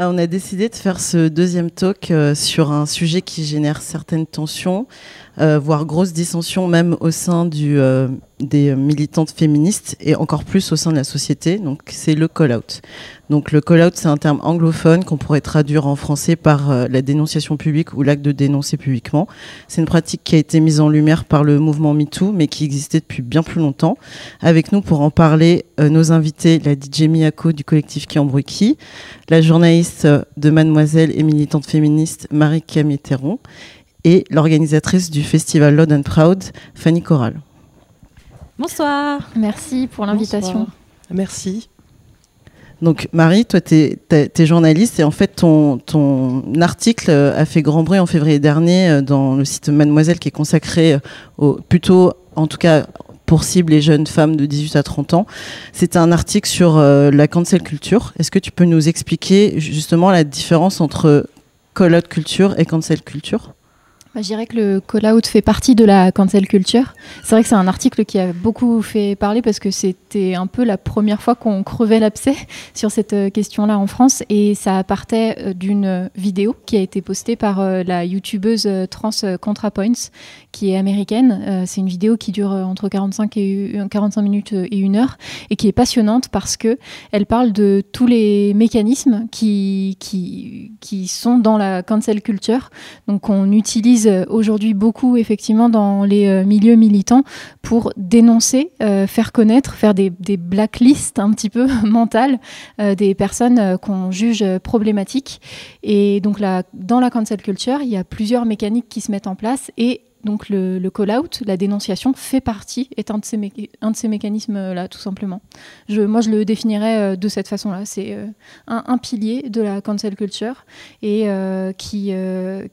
Ah, on a décidé de faire ce deuxième talk euh, sur un sujet qui génère certaines tensions, euh, voire grosses dissensions même au sein du, euh, des militantes féministes et encore plus au sein de la société. Donc c'est le call-out. Donc le call-out, c'est un terme anglophone qu'on pourrait traduire en français par euh, la dénonciation publique ou l'acte de dénoncer publiquement. C'est une pratique qui a été mise en lumière par le mouvement MeToo, mais qui existait depuis bien plus longtemps. Avec nous pour en parler, euh, nos invités, la DJ Miyako du collectif Qui qui, la journaliste euh, de Mademoiselle et militante féministe Marie Camille et l'organisatrice du festival Loud and Proud, Fanny Corral. Bonsoir. Merci pour l'invitation. Merci. Donc Marie, toi, tu es, journaliste et en fait, ton, ton article a fait grand bruit en février dernier euh, dans le site Mademoiselle qui est consacré euh, au, plutôt, en tout cas, pour cible les jeunes femmes de 18 à 30 ans. C'était un article sur euh, la cancel culture. Est-ce que tu peux nous expliquer justement la différence entre call-out culture et cancel culture? Je dirais que le call-out fait partie de la cancel culture. C'est vrai que c'est un article qui a beaucoup fait parler parce que c'était un peu la première fois qu'on crevait l'abcès sur cette euh, question-là en France et ça partait euh, d'une vidéo qui a été postée par euh, la youtubeuse trans ContraPoints qui est américaine. c'est une vidéo qui dure entre 45, et, 45 minutes et une heure et qui est passionnante parce que elle parle de tous les mécanismes qui, qui, qui sont dans la cancel culture. Donc on utilise euh, aujourd'hui beaucoup effectivement dans les euh, milieux militants pour dénoncer, euh, faire connaître, faire des, blacklists un petit peu mentales des personnes qu'on juge problématiques. Et donc là, dans la cancel culture, il y a plusieurs mécaniques qui se mettent en place et donc le, call-out, la dénonciation, fait partie, est un de ces, un de ces mécanismes-là, tout simplement. Je, moi, je le définirais de cette façon-là. C'est un, un, pilier de la cancel culture et qui,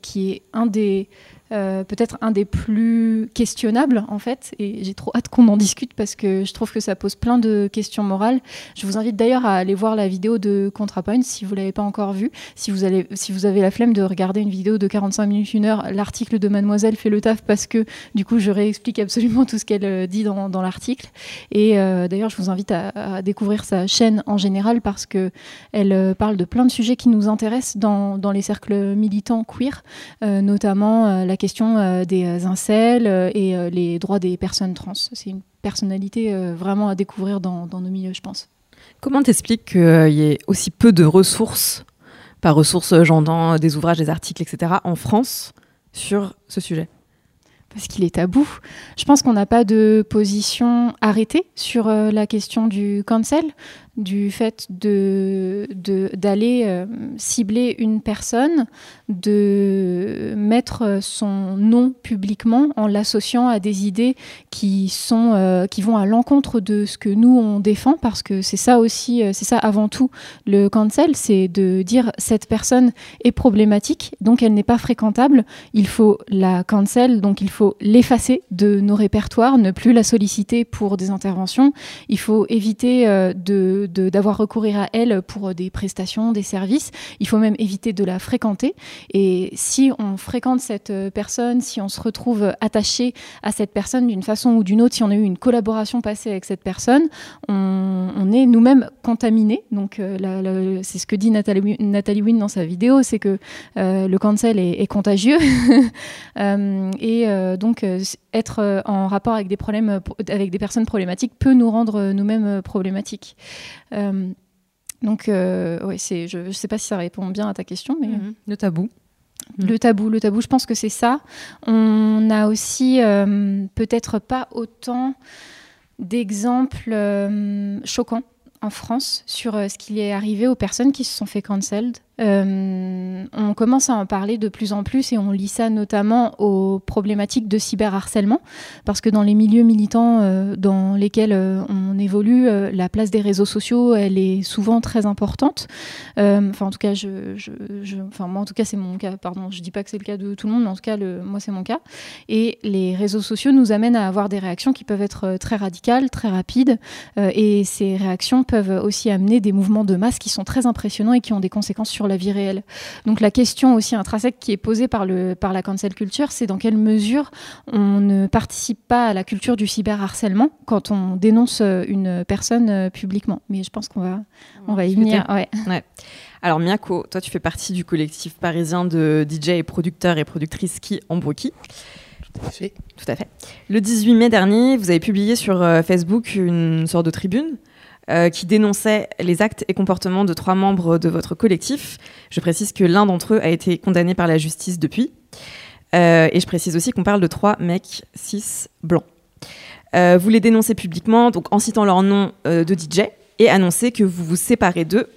qui est un des euh, peut-être un des plus questionnables en fait et j'ai trop hâte qu'on en discute parce que je trouve que ça pose plein de questions morales. Je vous invite d'ailleurs à aller voir la vidéo de ContraPoint si vous l'avez pas encore vue. Si vous, allez, si vous avez la flemme de regarder une vidéo de 45 minutes, une heure, l'article de Mademoiselle fait le taf parce que du coup je réexplique absolument tout ce qu'elle euh, dit dans, l'article. Et euh, d'ailleurs je vous invite à, à, découvrir sa chaîne en général parce que elle parle de plein de sujets qui nous intéressent dans, dans les cercles militants queer, notamment la la question euh, des euh, incels euh, et les droits des personnes trans. C'est une personnalité vraiment à découvrir dans, nos milieux, je pense. Comment t'expliques qu'il y ait aussi peu de ressources, par ressources, j'entends des ouvrages, des articles, etc., en France sur ce sujet? Parce qu'il est tabou. Je pense qu'on n'a pas de position arrêtée sur la question du cancel du fait de, d'aller euh, cibler une personne, de mettre son nom publiquement en l'associant à des idées qui, sont, euh, qui vont à l'encontre de ce que nous on défend, parce que c'est ça aussi, euh, c'est ça avant tout le cancel, c'est de dire cette personne est problématique, donc elle n'est pas fréquentable, il faut la cancel, donc il faut l'effacer de nos répertoires, ne plus la solliciter pour des interventions, il faut éviter de d'avoir recourir à elle pour des prestations, des services. Il faut même éviter de la fréquenter. Et si on fréquente cette personne, si on se retrouve attaché à cette personne d'une façon ou d'une autre, si on a eu une collaboration passée avec cette personne, on, est nous-mêmes contaminés. Donc euh, c'est ce que dit Nathalie, Wynne dans sa vidéo, c'est que euh, le cancel est, contagieux. Euh, et donc être en rapport avec des problèmes, avec des personnes problématiques peut nous rendre nous-mêmes problématiques. Euh, donc, euh, ouais, c'est, je ne sais pas si ça répond bien à ta question, mais mhm. le tabou. Le tabou, le tabou, je pense que c'est ça. On a aussi euh, peut-être pas autant d'exemples choquants en France sur ce qui est arrivé aux personnes qui se sont fait cancelled. Euh, on commence à en parler de plus en plus et on lit ça notamment aux problématiques de cyberharcèlement parce que dans les milieux militants euh, dans lesquels euh, on évolue, la place des réseaux sociaux, elle est souvent très importante. Enfin, en tout cas, je, enfin, moi, en tout cas, c'est mon cas. Pardon, je dis pas que c'est le cas de tout le monde, mais en tout cas, le, moi, c'est mon cas. Et les réseaux sociaux nous amènent à avoir des réactions qui peuvent être très radicales, très rapides, et ces réactions peuvent aussi amener des mouvements de masse qui sont très impressionnants et qui ont des conséquences sur sur la vie réelle. Donc la question aussi intrinsèque qui est posée par, le, par la cancel culture, c'est dans quelle mesure on ne participe pas à la culture du cyberharcèlement quand on dénonce une personne publiquement. Mais je pense qu'on va, on va y venir. Ouais. Ouais. Alors Miako, toi tu fais partie du collectif parisien de DJ et producteurs et productrices qui Ambroki. Tout à fait. Tout à fait. Le 18 mai dernier, vous avez publié sur euh, Facebook une sorte de tribune euh, qui dénonçait les actes et comportements de trois membres de votre collectif. Je précise que l'un d'entre eux a été condamné par la justice depuis. Euh, et je précise aussi qu'on parle de trois mecs cis blancs. vous les dénoncez publiquement, donc en citant leur nom de DJ, et annoncez que vous vous séparez d'eux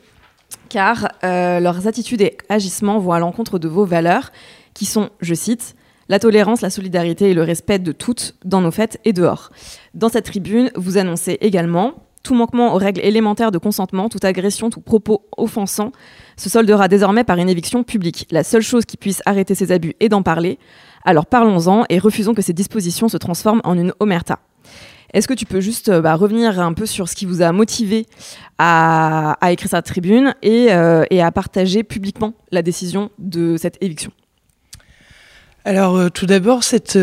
car euh, leurs attitudes et agissements vont à l'encontre de vos valeurs, qui sont, je cite, la tolérance, la solidarité et le respect de toutes dans nos fêtes et dehors. Dans cette tribune, vous annoncez également tout manquement aux règles élémentaires de consentement, toute agression, tout propos offensant se soldera désormais par une éviction publique. La seule chose qui puisse arrêter ces abus est d'en parler. Alors parlons-en et refusons que ces dispositions se transforment en une omerta. Est-ce que tu peux juste euh, bah, revenir un peu sur ce qui vous a motivé à, écrire cette tribune euh, et, à partager publiquement la décision de cette éviction? Alors euh, tout d'abord, ce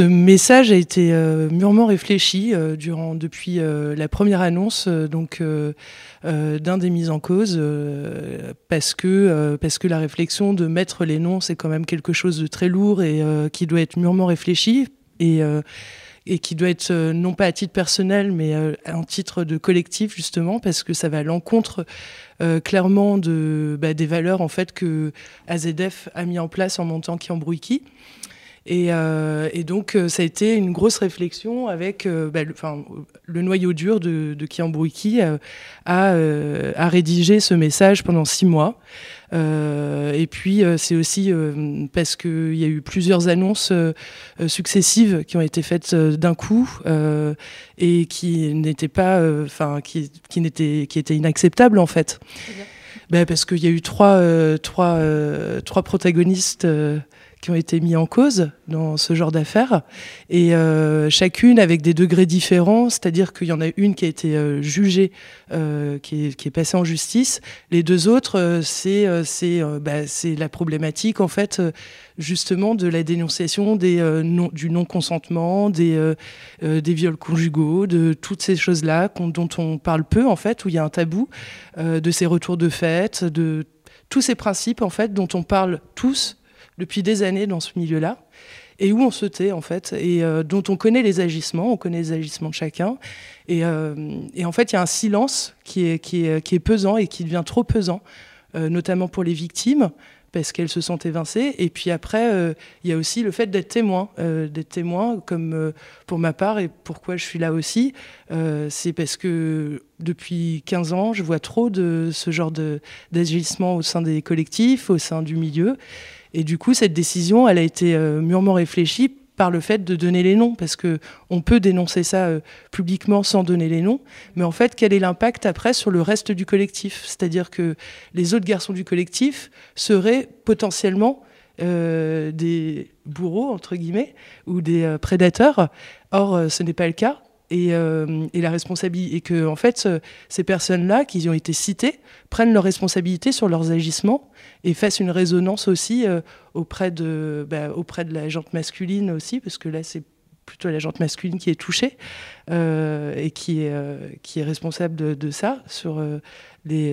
message a été mûrement réfléchi durant, depuis la première annonce donc d'un des mises en cause, parce que parce que la réflexion de mettre les noms, c'est quand même quelque chose de très lourd et qui doit être mûrement réfléchi. Et et qui doit être euh, non pas à titre personnel, mais euh, en titre de collectif justement, parce que ça va à l'encontre euh, clairement bah, des valeurs en fait que AZF a mis en place en montant embrouille Et, donc, ça a été une grosse réflexion avec bah, le, noyau dur de, de Kiambrouiki euh, à, à rédiger ce message pendant six mois. Euh, et puis euh, c'est aussi euh, parce qu'il y a eu plusieurs annonces successives qui ont été faites d'un coup et qui n'étaient pas, enfin qui, qui, n'étaient, qui étaient inacceptables en fait. Ben, parce qu'il y a eu trois, trois, trois protagonistes qui ont été mis en cause dans ce genre d'affaires, et euh, chacune avec des degrés différents, c'est-à-dire qu'il y en a une qui a été euh, jugée, euh, qui, est, passée en justice, les deux autres, c'est bah, la problématique en fait justement de la dénonciation des, du non-consentement, des, des viols conjugaux, de toutes ces choses-là dont on parle peu en fait, où il y a un tabou, de ces retours de fête, de tous ces principes en fait dont on parle tous depuis des années dans ce milieu-là et où on se tait en fait, et euh, dont on connaît les agissements, on connaît les agissements de chacun. Et, euh, en fait, il y a un silence qui est, pesant et qui devient trop pesant, euh, notamment pour les victimes, parce qu'elles se sentent évincées. Et puis après, il y a aussi le fait d'être témoin, d'être témoin, comme pour ma part, et pourquoi je suis là aussi, c'est parce que depuis 15 ans, je vois trop de ce genre d'agissement au sein des collectifs, au sein du milieu. Et du coup, cette décision, elle a été euh, mûrement réfléchie par le fait de donner les noms, parce que on peut dénoncer ça euh, publiquement sans donner les noms, mais en fait, quel est l'impact après sur le reste du collectif? C'est-à-dire que les autres garçons du collectif seraient potentiellement euh, des bourreaux entre guillemets ou des prédateurs. Or, ce n'est pas le cas. Et, et, la responsabilité et que en fait ces personnes-là qui ont été citées prennent leurs responsabilités sur leurs agissements et fasse une résonance aussi euh, auprès, de, bah, auprès de la jante masculine aussi, parce que là, c'est plutôt la jante masculine qui est touchée euh, et qui est, euh, qui est responsable de, de ça sur, euh,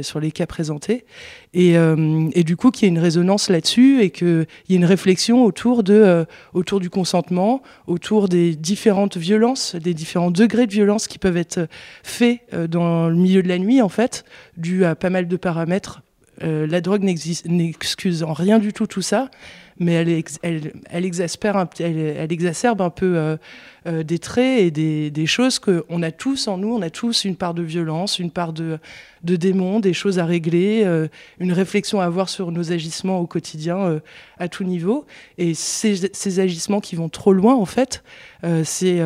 sur les cas présentés. Et, euh, et du coup, qu'il y ait une résonance là-dessus et qu'il y ait une réflexion autour, de, euh, autour du consentement, autour des différentes violences, des différents degrés de violence qui peuvent être faits dans le milieu de la nuit, en fait, dû à pas mal de paramètres euh, la drogue n'excuse en rien du tout tout ça, mais elle, exaspère elle, elle, exacerbe un peu euh, euh, des traits et des, des choses qu'on a tous en nous. On a tous une part de violence, une part de, démons, des choses à régler, euh, une réflexion à avoir sur nos agissements au quotidien euh, à tout niveau. Et ces, agissements qui vont trop loin, en fait, euh, c'est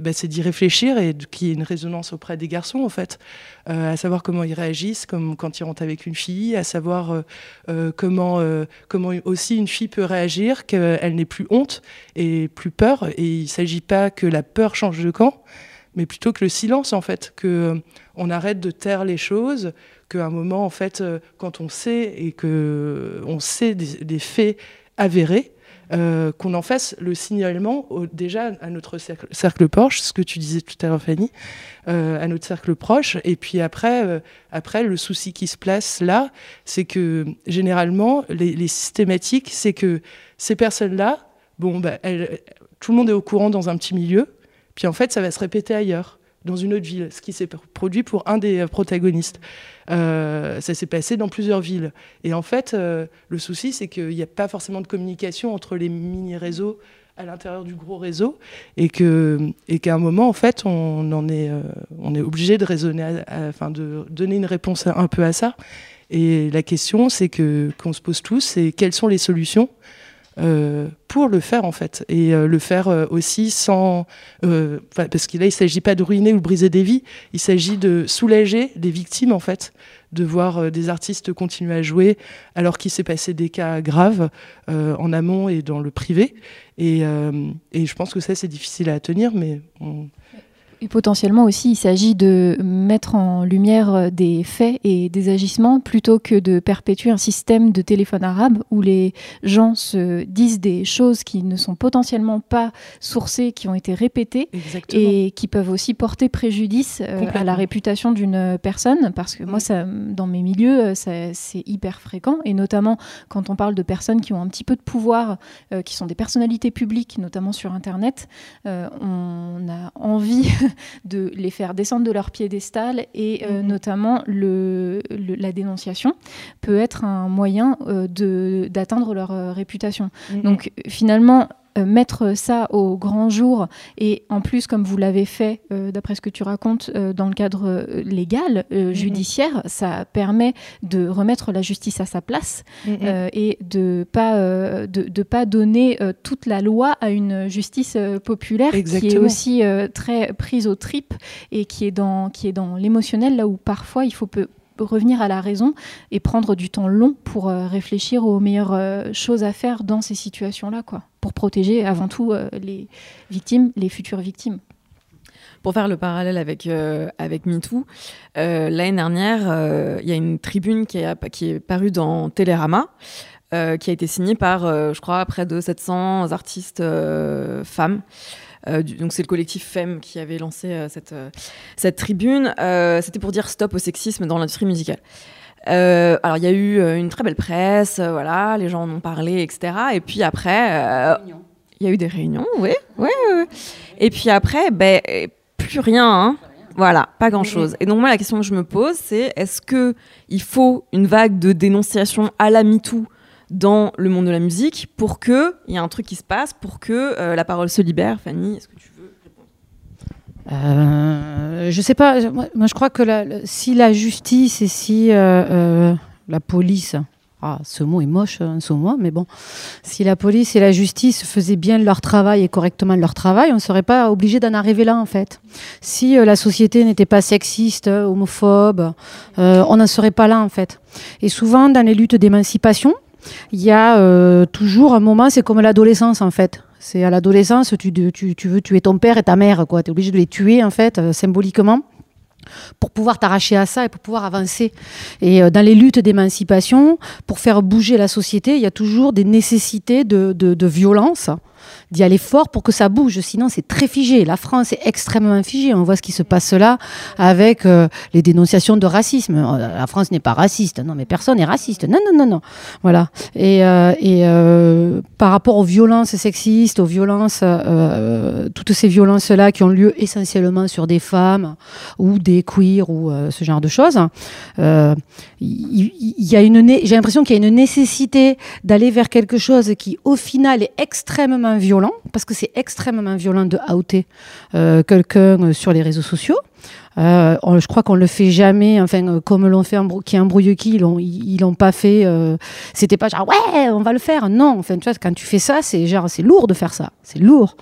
bah, d'y réfléchir et qu'il y ait une résonance auprès des garçons, en fait, à savoir comment ils réagissent, comme quand ils rentrent avec une fille, à savoir comment, comment aussi une fille peut réagir, qu'elle n'ait plus honte et plus peur. Et il ne s'agit pas que la peur change de camp, mais plutôt que le silence en fait, que on arrête de taire les choses, qu'à un moment en fait, quand on sait et que on sait des faits avérés, euh, qu'on en fasse le signalement déjà à notre cercle, cercle, proche, ce que tu disais tout à l'heure Fanny, euh, à notre cercle proche. Et puis après, euh, après le souci qui se place là, c'est que généralement, les, systématiques, c'est que ces personnes-là, bon, bah, tout le monde est au courant dans un petit milieu, puis en fait, ça va se répéter ailleurs dans une autre ville, ce qui s'est produit pour un des protagonistes. Euh, ça s'est passé dans plusieurs villes. Et en fait, euh, le souci, c'est qu'il n'y a pas forcément de communication entre les mini-réseaux à l'intérieur du gros réseau et qu'à un moment en fait on est euh, on est obligé de raisonner enfin de donner une réponse un peu à ça et la question c'est que qu'on se pose tous c'est quelles sont les solutions euh, pour le faire en fait et euh, le faire euh, aussi sans parce qu'il là il s'agit pas de ruiner ou de briser des vies il s'agit de soulager les victimes en fait de voir des artistes continuer à jouer alors qu'il s'est passé des cas graves en amont et dans le privé et, et je pense que ça c'est difficile à tenir mais et potentiellement aussi, il s'agit de mettre en lumière euh, des faits et des agissements plutôt que de perpétuer un système de téléphone arabe où les gens se disent des choses qui ne sont potentiellement pas sourcées, qui ont été répétées et qui peuvent aussi porter préjudice euh, à la réputation d'une personne. Parce que moi, ça, dans mes milieux, euh, c'est hyper fréquent et notamment quand on parle de personnes qui ont un petit peu de pouvoir, qui sont des personnalités publiques, notamment sur Internet, on a envie de les faire descendre de leur piédestal et euh, mhm. notamment le, la dénonciation peut être un moyen euh, d'atteindre leur euh, réputation. Mhm. Donc finalement, mettre ça au grand jour et en plus comme vous l'avez fait euh, d'après ce que tu racontes euh, dans le cadre légal mhm. judiciaire ça permet de remettre la justice à sa place mhm. et de pas de, de, pas donner toute la loi à une justice populaire qui est aussi très prise aux tripes et qui est dans qui est dans l'émotionnel là où parfois il faut peu revenir à la raison et prendre du temps long pour euh, réfléchir aux meilleures euh, choses à faire dans ces situations-là, quoi, protéger avant tout euh, les victimes, les futures victimes. Pour faire le parallèle avec, avec MeToo, l'année dernière, il y a une tribune qui est, qui est parue dans Télérama, qui a été signée par, je crois, près de 700 artistes femmes. Euh, donc c'est le collectif FEM qui avait lancé euh, cette, euh, cette tribune. C'était pour dire stop au sexisme dans l'industrie musicale. Alors il y a eu une très belle presse, voilà, les gens en ont parlé, etc. Et puis après, il y a eu des réunions, oui, oui, oui. Et puis après, ben plus rien. Hein. Voilà, pas grand-chose. Et donc moi, la question que je me pose, c'est est-ce que il faut une vague de dénonciation à la MeToo dans le monde de la musique pour que il y ait un truc qui se passe, pour que euh, la parole se libère. Fanny, est-ce que tu euh, Je sais pas. Moi, je crois que si la justice et si euh, la police ah, ce mot est moche, hein, ce mot, mais bon, si la police et la justice faisaient bien leur travail et correctement leur travail, on ne serait pas obligé d'en arriver là, en fait. Si la société n'était pas sexiste, homophobe, on n'en serait pas là, en fait. Et souvent, dans les luttes d'émancipation, il y a euh, toujours un moment, c'est comme l'adolescence en fait. C'est à l'adolescence, tu, tu, veux tuer ton père et ta mère, quoi. Tu es obligé de les tuer en fait, euh, symboliquement pour pouvoir t'arracher à ça et pour pouvoir avancer. Et euh, dans les luttes d'émancipation, pour faire bouger la société, il y a toujours des nécessités de violence d'y aller fort pour que ça bouge. Sinon, c'est très figé. La France est extrêmement figée. On voit ce qui se passe là avec euh, les dénonciations de racisme. Euh, la France n'est pas raciste. Non, mais personne n'est raciste. Non, non, non, non. Voilà. Et, euh, et par rapport aux violences sexistes, aux violences, toutes ces violences-là qui ont lieu essentiellement sur des femmes ou des queers ou ce genre de choses, il y, a une, j'ai l'impression qu'il y a une nécessité d'aller vers quelque chose qui, au final, est extrêmement violent, parce que c'est extrêmement violent de outer euh, quelqu'un euh, sur les réseaux sociaux. Euh, je crois qu'on le fait jamais, enfin, comme l'ont fait qui embrouille qui, ils l'ont, l'ont pas fait. c'était pas genre ouais, on va le faire. Non, enfin, tu vois, quand tu fais ça, c'est genre c'est lourd de faire ça. C'est lourd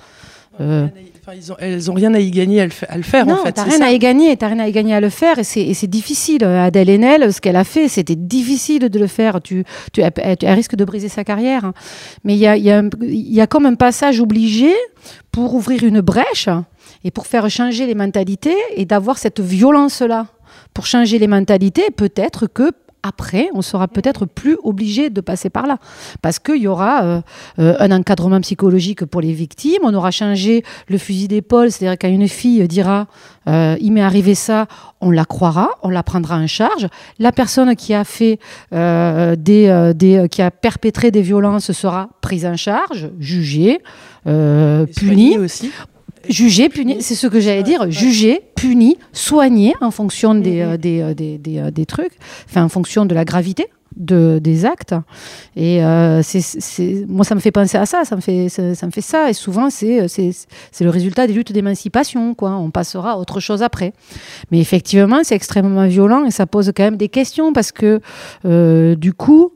elles ont rien à y gagner à le, faire non, en fait. T'as rien à y gagner, t'as rien à y gagner à le faire et c'est difficile. Adèle Haenel, ce qu'elle a fait, c'était difficile de le faire. Tu, tu, elle, risque de briser sa carrière. Mais il y a, y, a, y a comme un passage obligé pour ouvrir une brèche Et pour faire changer les mentalités et d'avoir cette violence-là, pour changer les mentalités, peut-être que après, on sera peut-être plus obligé de passer par là. Parce qu'il y aura euh, euh, un encadrement psychologique pour les victimes, on aura changé le fusil d'épaule, c'est-à-dire quand une fille dira euh, il m'est arrivé ça, on la croira, on la prendra en charge. La personne qui a fait des, des, qui a perpétré des violences sera prise en charge, jugée, punie. aussi Juger, punir, c'est ce que j'allais dire, juger, punir, soigner en fonction des, mm-hmm. euh, des, euh, des, des, euh, des, trucs, enfin en fonction de la gravité de, des actes. Et c'est, moi, ça me fait penser à ça, ça me fait ça, ça me fait ça. Et souvent, c'est, c'est, le résultat des luttes d'émancipation. Quoi. On passera à autre chose après. Mais effectivement, c'est extrêmement violent et ça pose quand même des questions parce que, du coup,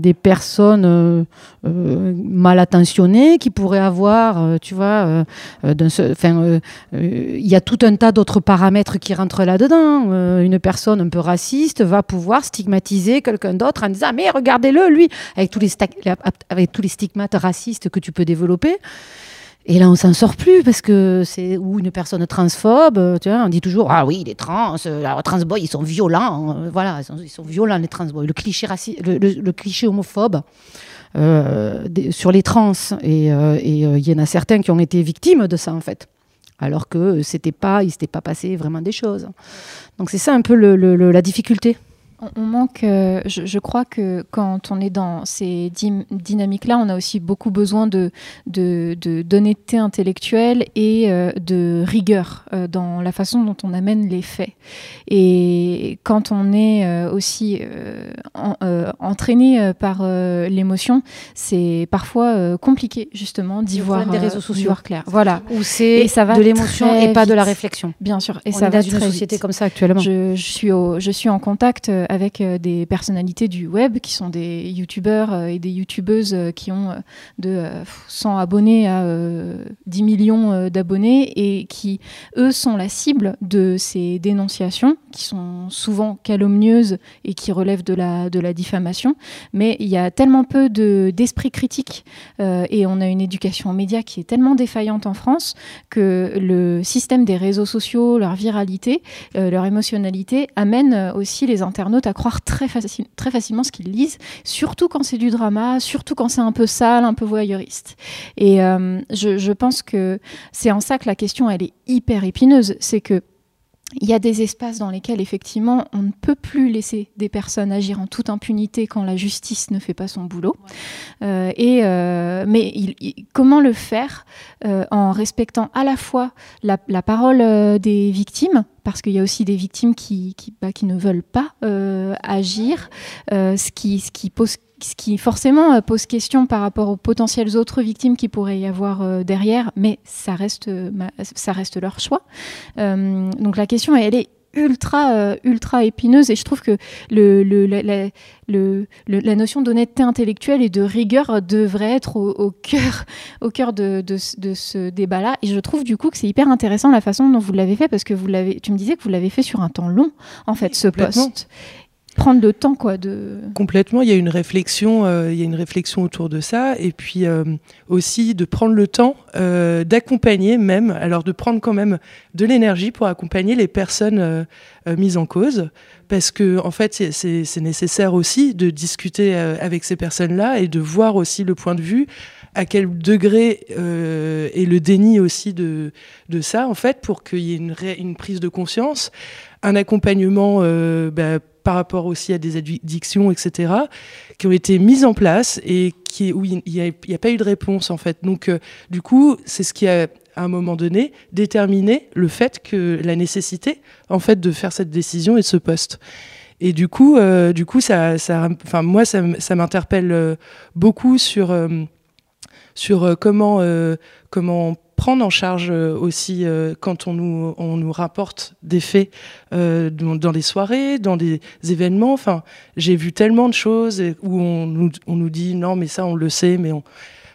des personnes euh, euh, mal attentionnées qui pourraient avoir, euh, tu vois, il y a tout un tas d'autres paramètres qui rentrent là-dedans. une personne un peu raciste va pouvoir stigmatiser quelqu'un d'autre en disant mais regardez-le lui avec tous les avec tous les stigmates racistes que tu peux développer. Et là, on s'en sort plus parce que c'est ou une personne transphobe. Euh, tu vois, on dit toujours ah oui, les trans, euh, les trans boys, ils sont violents. Euh, voilà, ils sont, violents les trans boys. Le cliché le, cliché homophobe sur les trans. Et il y en a certains qui ont été victimes de ça en fait, alors que c'était pas, il s'était pas passé vraiment des choses. Donc c'est ça un peu la difficulté. On manque, euh, je, crois que quand on est dans ces dynamiques-là, on a aussi beaucoup besoin de, d'honnêteté intellectuelle et euh, de rigueur euh, dans la façon dont on amène les faits. Et quand on est aussi entraîné par l'émotion, c'est parfois compliqué justement d'y voir, des réseaux sociaux. clair. Voilà. Où c'est de l'émotion et pas de la réflexion. Bien sûr. Et on ça est va dans une société comme ça actuellement. Je, je, suis je suis en contact avec euh, des personnalités du web qui sont des youtubeurs euh, et des youtubeuses euh, qui ont de 100 abonnés à 10 millions d'abonnés et qui, eux, sont la cible de ces dénonciations qui sont souvent calomnieuses et qui relèvent de la, diffamation. Mais il y a tellement peu d'esprit critique et on a une éducation aux médias qui est tellement défaillante en France que le système des réseaux sociaux, leur viralité, leur émotionnalité amène aussi les internautes à croire très, facilement ce qu'ils lisent, surtout quand c'est du drama, surtout quand c'est un peu sale, un peu voyeuriste. Et euh, je, je pense que c'est en ça que la question, elle est hyper épineuse. C'est que il y a des espaces dans lesquels effectivement on ne peut plus laisser des personnes agir en toute impunité quand la justice ne fait pas son boulot. Euh, et euh, mais comment le faire euh, en respectant à la fois la, parole des victimes parce qu'il y a aussi des victimes qui, qui, bah, qui ne veulent pas agir, ce, qui, ce qui pose ce qui forcément euh, pose question par rapport aux potentielles autres victimes qui pourraient y avoir euh, derrière, mais ça reste, euh, ça reste leur choix. donc la question, elle est ultra ultra épineuse et je trouve que le, le, la, le, la notion d'honnêteté intellectuelle et de rigueur devrait être au, cœur au cœur de, de, de ce débat là et je trouve du coup que c'est hyper intéressant la façon dont vous l'avez fait parce que vous l'avez tu me disais que vous l'avez fait sur un temps long en fait ce poste prendre le temps quoi de complètement il y a une réflexion euh, il y a une réflexion autour de ça et puis euh, aussi de prendre le temps euh, d'accompagner même alors de prendre quand même de l'énergie pour accompagner les personnes mises en cause parce que en fait c'est nécessaire aussi de discuter avec ces personnes là et de voir aussi le point de vue à quel degré est le déni aussi de, ça en fait pour qu'il y ait une, prise de conscience un accompagnement bah, par rapport aussi à des addictions, etc., qui ont été mises en place et qui, où il n'y a, pas eu de réponse, en fait. Donc, euh, du coup, c'est ce qui a, à un moment donné, déterminé le fait que la nécessité, en fait, de faire cette décision et ce poste. Et du coup, euh, du coup, ça, ça, enfin, moi, ça, ça m'interpelle euh, beaucoup sur, sur comment, comment prendre en charge euh, aussi euh, quand on nous, on nous rapporte des faits euh, dans, des soirées, dans des événements. Enfin, j'ai vu tellement de choses où on nous, on nous dit non, mais ça, on le sait, mais on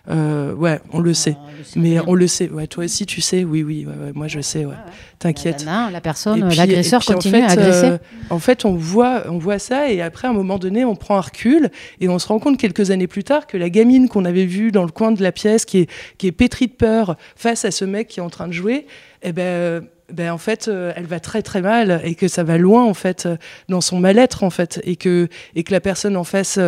Euh, ouais, on le sait. mais on le sait. Ouais, toi aussi, tu sais. Oui, oui. moi, je sais. Ouais. T'inquiète. La, personne, l'agresseur continue à agresser. Euh, en fait, on voit, on voit ça, et après, à un moment donné, on prend un recul, et on se rend compte quelques années plus tard que la gamine qu'on avait vue dans le coin de la pièce, qui est, qui est pétrie de peur face à ce mec qui est en train de jouer, eh ben ben en fait euh, elle va très très mal et que ça va loin en fait dans son mal-être en fait et que et que la personne en face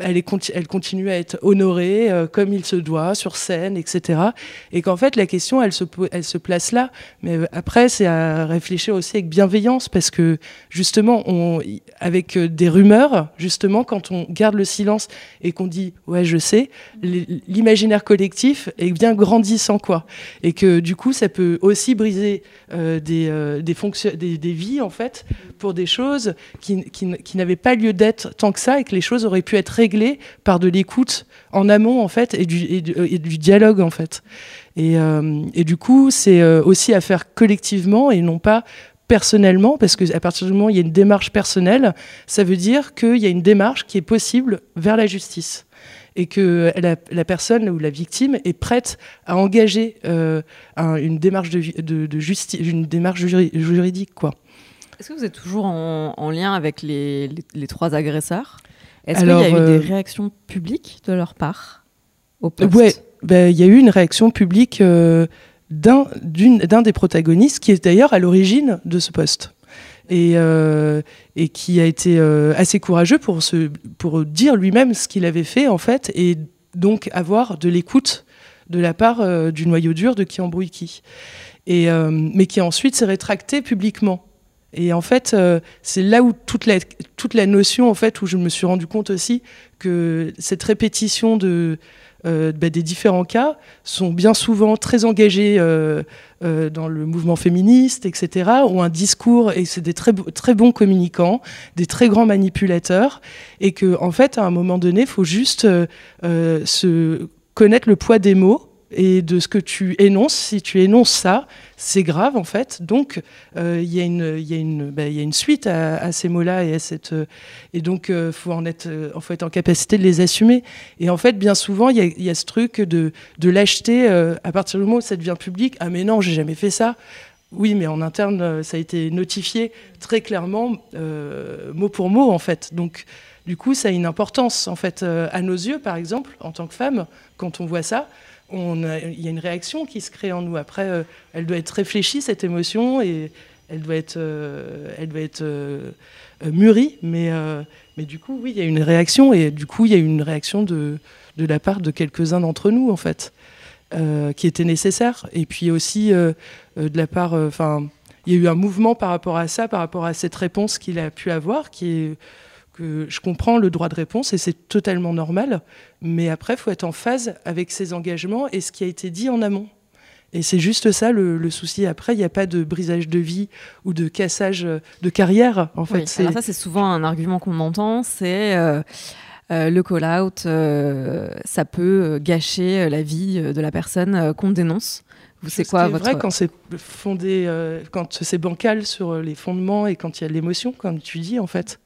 elle, continue à être honorée euh, comme il se doit, sur scène, etc. Et qu'en fait, la question, elle se, place là. Mais après, c'est à réfléchir aussi avec bienveillance, parce que justement, avec euh, des rumeurs, justement, quand on garde le silence et qu'on dit « ouais, je sais », l'imaginaire collectif est bien grandissant, quoi. Et que du coup, ça peut aussi briser euh, des, vies, en fait, pour des choses qui, qui, qui n'avaient pas lieu d'être tant que ça, et que les choses auraient pu être réglées par de l'écoute en amont en fait et du, dialogue en fait. Et, euh, du coup, c'est euh, aussi à faire collectivement et non pas personnellement, parce qu'à partir du moment où il y a une démarche personnelle, ça veut dire qu'il y a une démarche qui est possible vers la justice et que la, la, personne ou la victime est prête à engager euh, une démarche de, justice, une démarche juridique, quoi. Est-ce que vous êtes toujours en, en lien avec les trois agresseurs? Est-ce qu'il y a eu des euh, réactions publiques de leur part au poste Ouais, ben, il y a eu une réaction publique euh, d'un des protagonistes qui est d'ailleurs à l'origine de ce poste. Et, euh, et, qui a été assez courageux pour, se, pour dire lui-même ce qu'il avait fait en fait et donc avoir de l'écoute de la part du noyau dur de qui embrouille qui. Et, mais qui ensuite s'est rétracté publiquement. Et en fait, euh, c'est là où toute la, toute la notion, en fait, où je me suis rendu compte aussi que cette répétition de, euh, bah, des différents cas sont bien souvent très engagés euh, dans le mouvement féministe, etc., ont un discours, et c'est des très, très bons communicants, des très grands manipulateurs, et que en fait, à un moment donné, il faut juste se connaître le poids des mots et de ce que tu énonces. Si tu énonces ça, c'est grave en fait. Donc euh, il y, bah, a une suite à, ces mots-là euh, et donc euh, faut en être en capacité de les assumer. Et en fait, bien souvent, il y, a ce truc de, lâcheté à partir du moment où ça devient public. Ah mais non, j'ai jamais fait ça. Oui, mais en interne, ça a été notifié très clairement, mot pour mot en fait. Donc du coup, ça a une importance en fait à nos yeux, par exemple, en tant que femme, quand on voit ça il y a une réaction qui se crée en nous. Après, euh, elle doit être réfléchie, cette émotion, et elle doit être, euh, elle doit être euh, mûrie. Mais, mais du coup, oui, il y a une réaction, et du coup, il y a une réaction de, de la part de quelques-uns d'entre nous, en fait, qui était nécessaire. Et puis aussi, de la part. Enfin, il y a eu un mouvement par rapport à ça, par rapport à cette réponse qu'il a pu avoir, qui est je comprends le droit de réponse et c'est totalement normal, mais après, il faut être en phase avec ses engagements et ce qui a été dit en amont. Et c'est juste ça le, souci. Après, il n'y a pas de brisage de vie ou de cassage de carrière. En fait, Alors ça, c'est souvent un argument qu'on entend, c'est euh, euh, le call-out, euh, ça peut gâcher la vie de la personne qu'on dénonce. C'est quoi votre... vrai quand c'est fondé, quand c'est bancal sur les fondements et quand il y a l'émotion, comme tu dis en fait.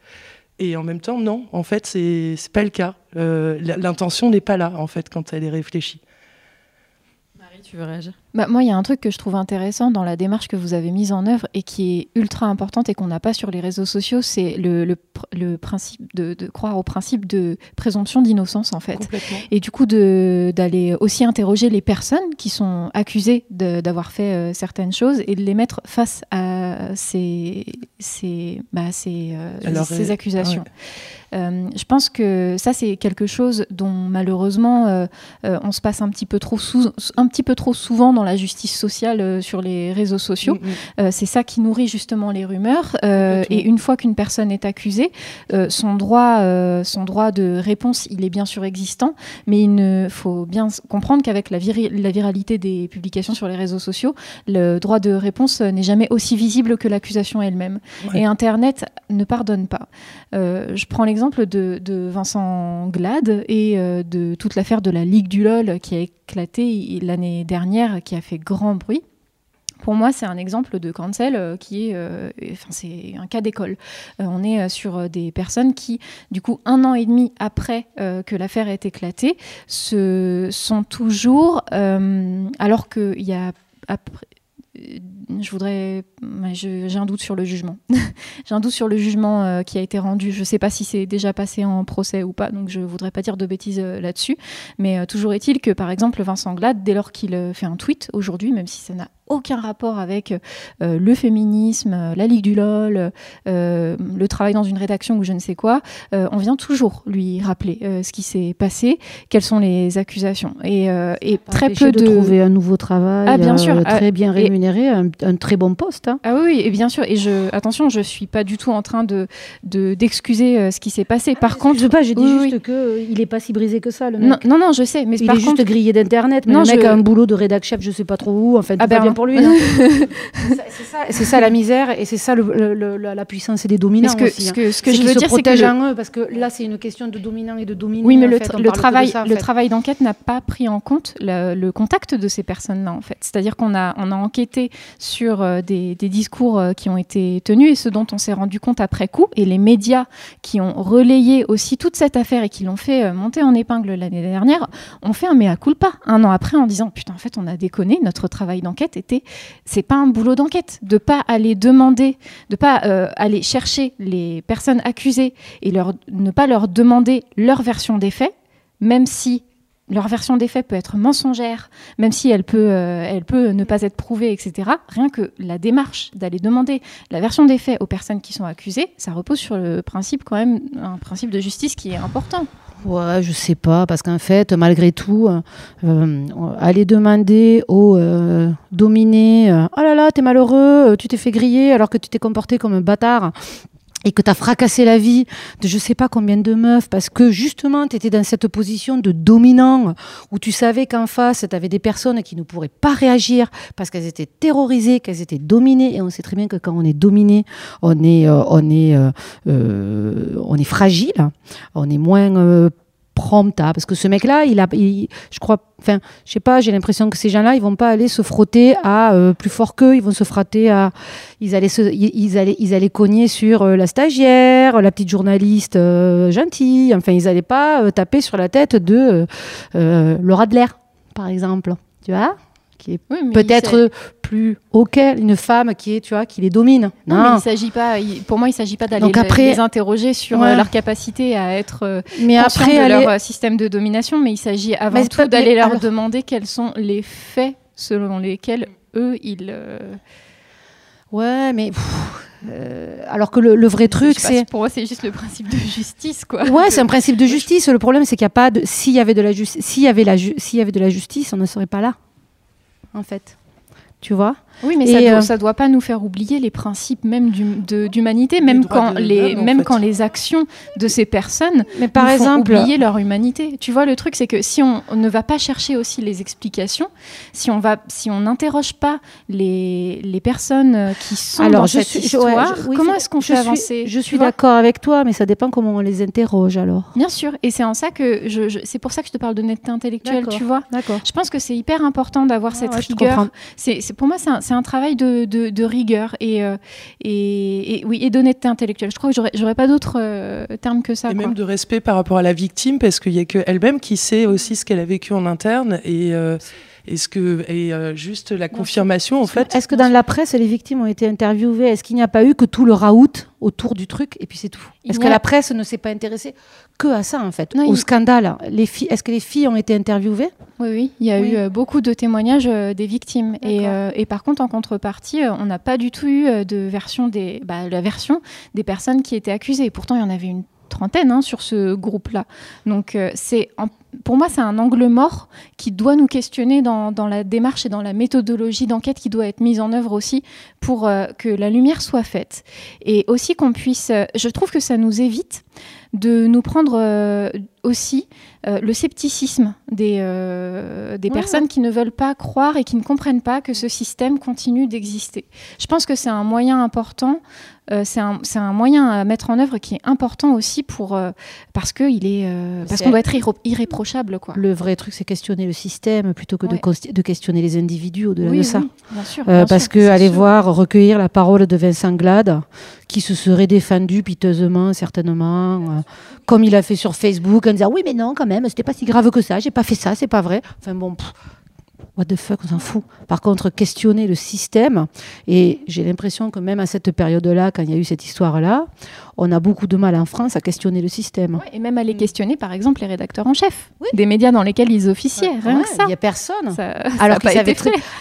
Et en même temps, non, en fait, c'est pas le cas. Euh, l'intention n'est pas là, en fait, quand elle est réfléchie. Marie, tu veux réagir? Bah, moi, il y a un truc que je trouve intéressant dans la démarche que vous avez mise en œuvre et qui est ultra importante et qu'on n'a pas sur les réseaux sociaux, c'est le, le, principe de, de, croire au principe de présomption d'innocence, en fait. Et du coup, d'aller aussi interroger les personnes qui sont accusées d'avoir fait euh, certaines choses et de les mettre face à ces, ces, bah, ces, euh, ces accusations. Euh, je pense que ça, c'est quelque chose dont malheureusement on se passe un petit peu trop, sous, un petit peu trop souvent dans la justice sociale euh, sur les réseaux sociaux. Mm, mm. Euh, c'est ça qui nourrit justement les rumeurs. Euh, et une fois qu'une personne est accusée, son, droit, son droit de réponse, il est bien sûr existant, mais il ne faut bien comprendre qu'avec la, la viralité des publications sur les réseaux sociaux, le droit de réponse n'est jamais aussi visible que l'accusation elle-même. Et Internet ne pardonne pas. je prends l'exemple de, de, Vincent Glade et de toute l'affaire de la Ligue du LOL qui a éclaté l'année dernière, qui a fait grand bruit pour moi, c'est un exemple de cancel qui est, enfin, c'est un cas d'école. on est sur des personnes qui, du coup, un an et demi après que l'affaire ait éclaté, se sont toujours, alors qu'il y a après, je voudrais. J'ai un doute sur le jugement. j'ai un doute sur le jugement euh, qui a été rendu. Je ne sais pas si c'est déjà passé en procès ou pas, donc je ne voudrais pas dire de bêtises euh, là-dessus. Mais euh, toujours est-il que, par exemple, Vincent Glade, dès lors qu'il fait un tweet aujourd'hui, même si ça n'a aucun rapport avec euh, le féminisme, euh, la Ligue du LOL, euh, le travail dans une rédaction ou je ne sais quoi, on vient toujours lui rappeler ce qui s'est passé, quelles sont les accusations. Et, et très peu de... trouver un nouveau travail, ah, bien sûr, très bien rémunéré, un, très bon poste. Hein. Ah oui, et bien sûr. Et je, attention, je suis pas du tout en train de d'excuser ce qui s'est passé. Par contre, je pas, je dis juste qu'il il est pas si brisé que ça, le mec. Non, non, je sais, mais il par est contre... juste grillé d'internet. Mais non, le mec a un boulot de rédac chef, je sais pas trop où. Enfin, ah ben, pour lui. c'est ça, la misère et c'est ça la puissance des dominants. Ce que, aussi, ce hein. que, ce que je veux dire, c'est que eux, parce que là, c'est une question de dominant et de dominé. Oui, mais le, travail, le travail d'enquête n'a pas pris en compte le, contact de ces personnes-là, en fait. C'est-à-dire qu'on a, on a enquêté sur euh, des, discours euh, qui ont été tenus et ce dont on s'est rendu compte après coup, et les médias qui ont relayé aussi toute cette affaire et qui l'ont fait euh, monter en épingle l'année dernière, ont fait un mea culpa un an après en disant putain, en fait, on a déconné, notre travail d'enquête c'est pas un boulot d'enquête de pas aller demander, de pas euh, aller chercher les personnes accusées et ne pas leur demander leur version des faits, même si leur version des faits peut être mensongère, même si elle peut, euh, elle peut ne pas être prouvée, etc. Rien que la démarche d'aller demander la version des faits aux personnes qui sont accusées, ça repose sur le principe quand même, un principe de justice qui est important. Ouais, je sais pas, parce qu'en fait, malgré tout, euh, euh, aller demander aux euh, dominés Oh là là, t'es malheureux, tu t'es fait griller alors que tu t'es comporté comme un bâtard et que tu as fracassé la vie de je sais pas combien de meufs parce que justement tu étais dans cette position de dominant où tu savais qu'en face tu avais des personnes qui ne pourraient pas réagir parce qu'elles étaient terrorisées, qu'elles étaient dominées. Et on sait très bien que quand on est dominé, on est on est on est fragile, on est moins prompt parce que ce mec là il a je crois enfin je sais pas j'ai l'impression que ces gens là ils vont pas aller se frotter à euh, plus fort qu'eux. Ils vont se frotter à ils allaient ils, allaient ils allaient cogner sur euh, la stagiaire la petite journaliste euh, gentille. Enfin ils allaient pas taper sur la tête de Laura Adler par exemple. Tu vois? Qui est peut-être plus auquel une femme qui est tu vois qui les domine. Non, mais il s'agit pas. pour moi, il s'agit pas d'aller les, interroger sur euh, leur capacité à être euh, mais après, de leur euh, système de domination, mais il s'agit avant tout d'aller leur demander quels sont les faits selon lesquels eux ils. Ouais, mais. alors que le, vrai truc, c'est. pour moi, c'est juste le principe de justice, quoi. Ouais, c'est un principe de justice. Le problème, c'est qu'il n'y a pas de. S'il y avait de la justice, s'il y avait la, s'il y avait de la justice, on ne serait pas là en fait. Tu vois Oui, mais ça ne euh, doit, pas nous faire oublier les principes même d'humanité, même, quand les, même quand les actions de ces personnes mais par exemple, font oublier leur humanité. Tu vois, le truc, c'est que si on, ne va pas chercher aussi les explications, si on va, si on n'interroge pas les, les personnes qui sont dans cette histoire, comment est-ce qu'on fait avancer Je suis d'accord avec toi, mais ça dépend comment on les interroge alors. Bien sûr, et c'est en ça que je, c'est pour ça que je te parle de netteté intellectuelle, tu vois. Je pense que c'est hyper important d'avoir cette rigueur. C'est pour moi, c'est un, travail de, rigueur et, euh, et, et, oui, et d'honnêteté intellectuelle. Je crois que j'aurais pas d'autres euh, termes que ça. Et même de respect par rapport à la victime, parce qu'il y a qu'elle-même qui sait aussi ce qu'elle a vécu en interne et. Euh, est-ce que et juste la confirmation en fait Est-ce que dans la presse les victimes ont été interviewées? Est-ce qu'il n'y a pas eu que tout le raout autour du truc et puis c'est tout? Est-ce que la presse ne s'est pas intéressée que à ça en fait, au scandale? Les filles, est-ce que les filles ont été interviewées? Oui, oui, il y a eu euh, beaucoup de témoignages euh, des victimes. Et, euh, et, par contre en contrepartie, on n'a pas du tout eu de version des, bah, la version des personnes qui étaient accusées. pourtant, il y en avait une trentaine hein, sur ce groupe-là. Donc c'est pour moi, c'est un angle mort qui doit nous questionner dans, la démarche et dans la méthodologie d'enquête qui doit être mise en œuvre aussi pour que la lumière soit faite. Et aussi qu'on puisse... je trouve que ça nous évite de nous prendre euh, aussi euh, le scepticisme des, euh, des personnes qui ne veulent pas croire et qui ne comprennent pas que ce système continue d'exister. Je pense que c'est un moyen important euh, c'est un, un, moyen à mettre en œuvre qui est important aussi pour parce il est parce qu'on doit être irréprochable quoi. Le vrai truc c'est questionner le système plutôt que de, de, questionner les individus au-delà de ça. Bien sûr, parce que aller voir recueillir la parole de Vincent Glade qui se serait défendu piteusement certainement comme il a fait sur Facebook en disant oui mais non quand même c'était pas si grave que ça j'ai pas fait ça c'est pas vrai. Enfin bon what the fuck, on s'en fout. Par contre, questionner le système, et j'ai l'impression que même à cette période-là, quand il y a eu cette histoire-là, on a beaucoup de mal en France à questionner le système. et même à les questionner, par exemple, les rédacteurs en chef des médias dans lesquels ils officiaient. rien que ça. Il n'y a personne. alors,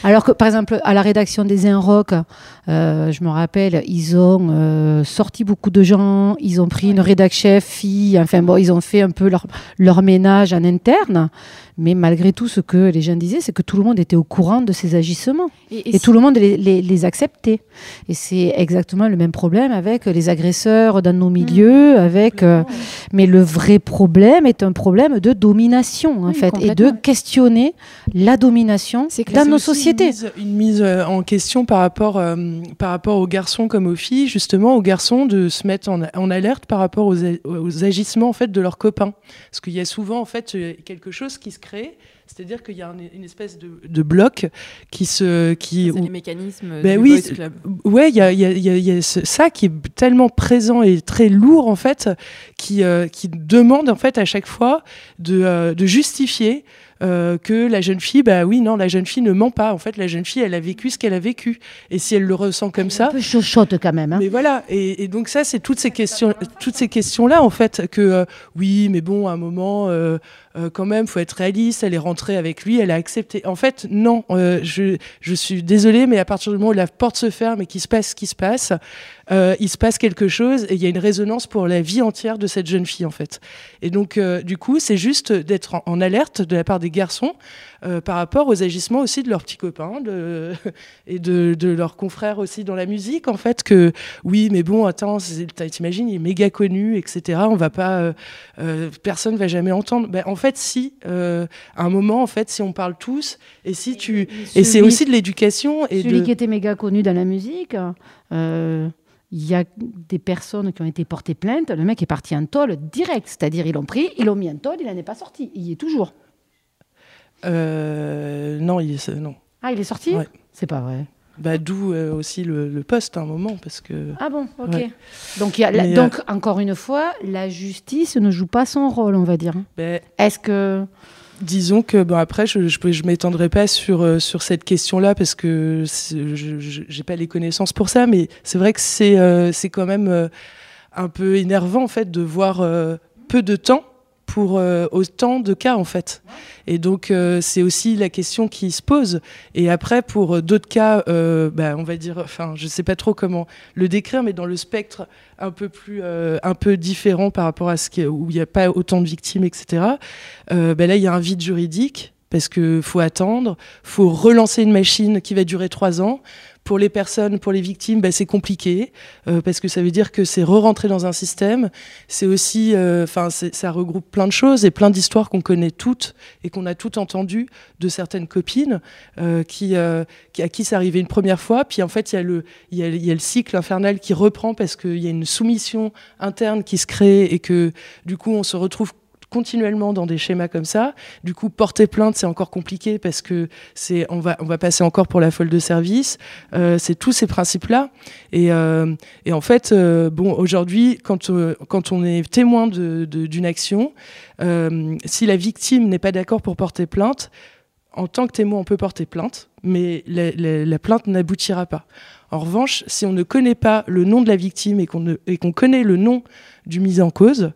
alors que, par exemple, à la rédaction des Inrock, euh, je me rappelle, ils ont euh, sorti beaucoup de gens, ils ont pris une rédac chef fille, enfin bon, ils ont fait un peu leur, leur ménage en interne. Mais malgré tout, ce que les gens disaient, c'est que tout le monde était au courant de ces agissements. Et, tout le monde les, les, acceptait. Et c'est exactement le même problème avec les agresseurs dans nos mmh. milieux. avec, euh, mais le vrai problème est un problème de domination, en fait, et de questionner la domination dans nos sociétés. Une mise, euh, en question par rapport, euh, par rapport aux garçons comme aux filles, justement, aux garçons de se mettre en, en alerte par rapport aux, aux, agissements en fait, de leurs copains. Parce qu'il y a souvent en fait, quelque chose qui se crée. C'est-à-dire qu'il y a une espèce de, bloc qui se. Qui, c'est les mécanismes ben du oui, club. Ouais, il y a, y, a, y a, ça qui est tellement présent et très lourd, en fait, qui, euh, qui demande, en fait, à chaque fois de, euh, de justifier euh, que la jeune fille, bah oui, non, la jeune fille ne ment pas. En fait, la jeune fille, elle a vécu ce qu'elle a vécu. Et si elle le ressent comme ça. Un peu chochotte quand même. Hein. Mais voilà. Et, donc, ça, c'est toutes ces questions, toutes ces questions-là, en fait, que euh, oui, mais bon, à un moment, euh, quand même, faut être réaliste. Elle est rentrée avec lui, elle a accepté. En fait, non, je, je suis désolée, mais à partir du moment où la porte se ferme et qu'il se passe ce qui se passe, euh, il se passe quelque chose et il y a une résonance pour la vie entière de cette jeune fille en fait. Et donc euh, du coup, c'est juste d'être en, alerte de la part des garçons euh, par rapport aux agissements aussi de leurs petits copains de, et de, de, leurs confrères aussi dans la musique en fait que oui, mais bon, attends, t'imagines, il est méga connu, etc. On va pas, personne va jamais entendre. Ben, en fait, si à un moment en fait, si on parle tous et si tu et, c'est aussi de l'éducation et celui qui était méga connu dans la musique. Euh, il y a des personnes qui ont été portées plainte. Le mec est parti en tôle direct, c'est-à-dire ils l'ont pris, ils l'ont mis en tôle, il n'en est pas sorti. Il y est toujours. Euh, non, il est, non. Ah, il est sorti? C'est pas vrai. Bah, D'où euh, aussi le, poste à un moment. Parce que... Ah bon, ok. Donc, y a, donc euh, encore une fois, la justice ne joue pas son rôle, on va dire. Ben, Est-ce que Disons que bon après je je, je m'étendrai pas sur euh, sur cette question-là parce que je j'ai pas les connaissances pour ça mais c'est vrai que c'est c'est quand même un peu énervant en fait de voir peu de temps pour euh, autant de cas en fait. Et donc euh, c'est aussi la question qui se pose. Et après pour euh, d'autres cas, bah, on va dire, enfin je sais pas trop comment le décrire, mais dans le spectre un peu plus, un peu différent par rapport à ce qui, où il n'y a pas autant de victimes, etc. Bah, là il y a un vide juridique parce que faut attendre, faut relancer une machine qui va durer trois ans. Pour les personnes, pour les victimes, bah, c'est compliqué euh, parce que ça veut dire que c'est re-rentrer dans un système. C'est aussi, euh, enfin, ça regroupe plein de choses et plein d'histoires qu'on connaît toutes et qu'on a toutes entendues de certaines copines euh, qui, à qui c'est arrivé une première fois. Puis en fait, il y a le cycle infernal qui reprend parce qu'il y a une soumission interne qui se crée et que du coup, on se retrouve continuellement dans des schémas comme ça. Du coup, porter plainte, c'est encore compliqué parce que c'est, on va, on va passer encore pour la folle de service. Euh, c'est tous ces principes-là. Et, euh, et, en fait, euh, bon, aujourd'hui, quand, euh, quand on est témoin d'une de, d'une action, euh, si la victime n'est pas d'accord pour porter plainte, en tant que témoin, on peut porter plainte, mais la, la, la plainte n'aboutira pas. En revanche, si on ne connaît pas le nom de la victime et qu'on qu'on connaît le nom du mis en cause,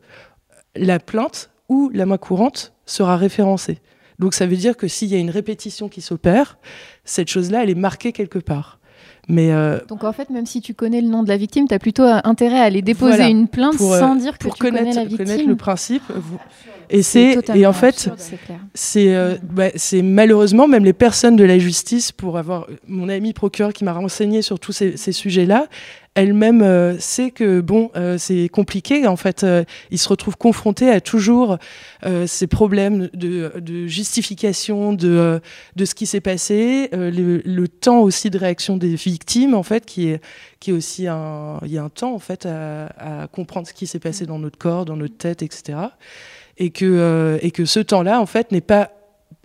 la plainte où la main courante sera référencée. Donc ça veut dire que s'il y a une répétition qui s'opère, cette chose-là, elle est marquée quelque part. Mais euh, Donc en fait, même si tu connais le nom de la victime, tu as plutôt intérêt à aller déposer une plainte euh, sans dire que tu connais la victime. connaître le principe. Et c'est et en fait, c'est euh, bah, c'est malheureusement même les personnes de la justice, pour avoir mon ami procureur qui m'a renseigné sur tous ces, ces sujets-là, elle-même euh, sait que bon, euh, c'est compliqué. En fait, euh, il se retrouve confronté à toujours ces problèmes de, justification de, ce qui s'est passé, le, le, temps aussi de réaction des victimes, en fait, qui est, qui est aussi un, il y a un temps en fait à, à comprendre ce qui s'est passé dans notre corps, dans notre tête, etc. Et que, et que ce temps-là, en fait, n'est pas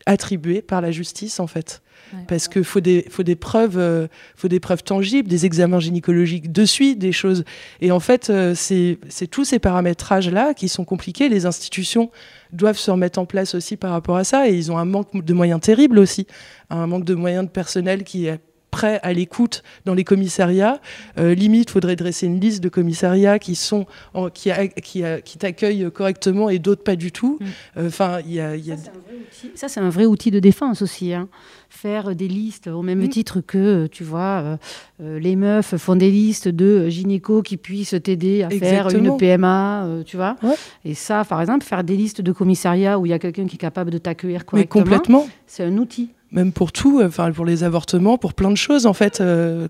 attribué par la justice, en fait parce qu'il faut des, faut des preuves, euh, faut des preuves tangibles, des examens gynécologiques de suite, des choses. Et en fait, euh, c'est tous ces paramétrages-là qui sont compliqués. Les institutions doivent se remettre en place aussi par rapport à ça, et ils ont un manque de moyens terrible aussi, un manque de moyens de personnel qui est prêt à l'écoute dans les commissariats. Euh, limite, faudrait dresser une liste de commissariats qui sont qui, qui, qui t'accueillent correctement et d'autres pas du tout. Mm. Enfin, il y a, y a... Ça, c'est un, vrai outil de défense aussi. Hein faire des listes au même mm. titre que, euh, tu vois, euh, euh, les meufs font des listes de gynéco qui puissent t'aider à faire une PMA, tu vois. Et ça, par exemple, faire des listes de commissariats où il y a quelqu'un qui est capable de t'accueillir correctement, complètement. c'est un outil même pour tout, enfin pour les avortements, pour plein de choses en fait.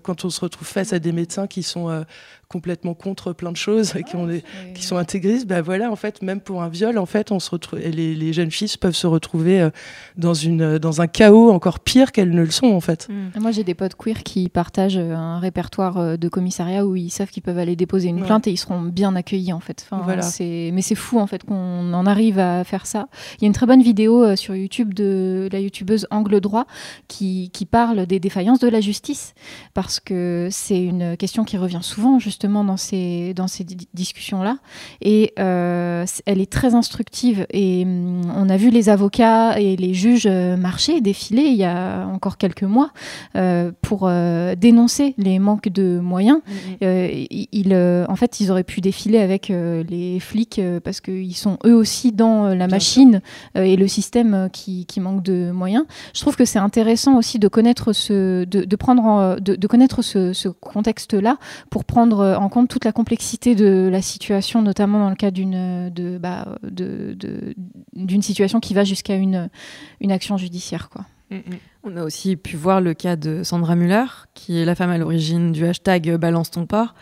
quand on se retrouve face à des médecins qui sont complètement contre plein de choses, qui, ont qui sont intégristes, bah voilà, en fait, même pour un viol, en fait, on se retrouve, les, les jeunes filles peuvent se retrouver euh, dans, une, dans un chaos encore pire qu'elles ne le sont, en fait. Mm. Moi, j'ai des potes queer qui partagent euh, un répertoire euh, de commissariat où ils savent qu'ils peuvent aller déposer une plainte et ils seront bien accueillis, en fait. Enfin, voilà. Mais c'est fou, en fait, qu'on en arrive à faire ça. Il y a une très bonne vidéo sur YouTube de la youtubeuse Angle Droit qui, qui parle des défaillances de la justice, parce que c'est une question qui revient souvent, justement dans ces, dans ces discussions-là. Et euh, elle est très instructive. Et hum, on a vu les avocats et les juges euh, marcher, défiler il y a encore quelques mois euh, pour dénoncer les manques de moyens. Mm-hmm. en fait, ils auraient pu défiler avec les flics parce qu'ils sont eux aussi dans la machine et le système qui, qui, manque de moyens. Je trouve que c'est intéressant aussi de connaître ce, de, de prendre, de, de connaître ce, ce contexte-là pour prendre en compte toute la complexité de la situation, notamment dans le cas d'une de, bah, de, situation qui va jusqu'à une, une action judiciaire. Quoi. Mm, mm. On a aussi pu voir le cas de Sandra Muller, qui est la femme à l'origine du hashtag Balance ton port,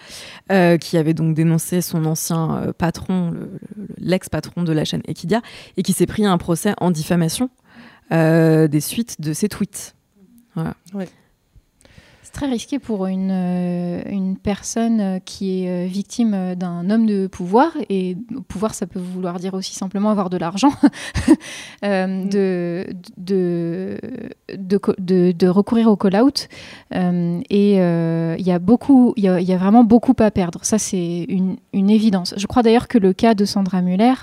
euh, qui avait donc dénoncé son ancien euh, patron, l'ex-patron de la chaîne Equidia, et qui s'est pris un procès en diffamation euh, des suites de ses tweets. Voilà. C'est très risqué pour une, euh, une personne euh, qui est euh, victime d'un homme de pouvoir, et pouvoir, ça peut vouloir dire aussi simplement avoir de l'argent, mm. de, de, de, de, recourir au call-out. et il y, a beaucoup, il y a, y a vraiment beaucoup à perdre. Ça, c'est une, une évidence. Je crois d'ailleurs que le cas de Sandra Muller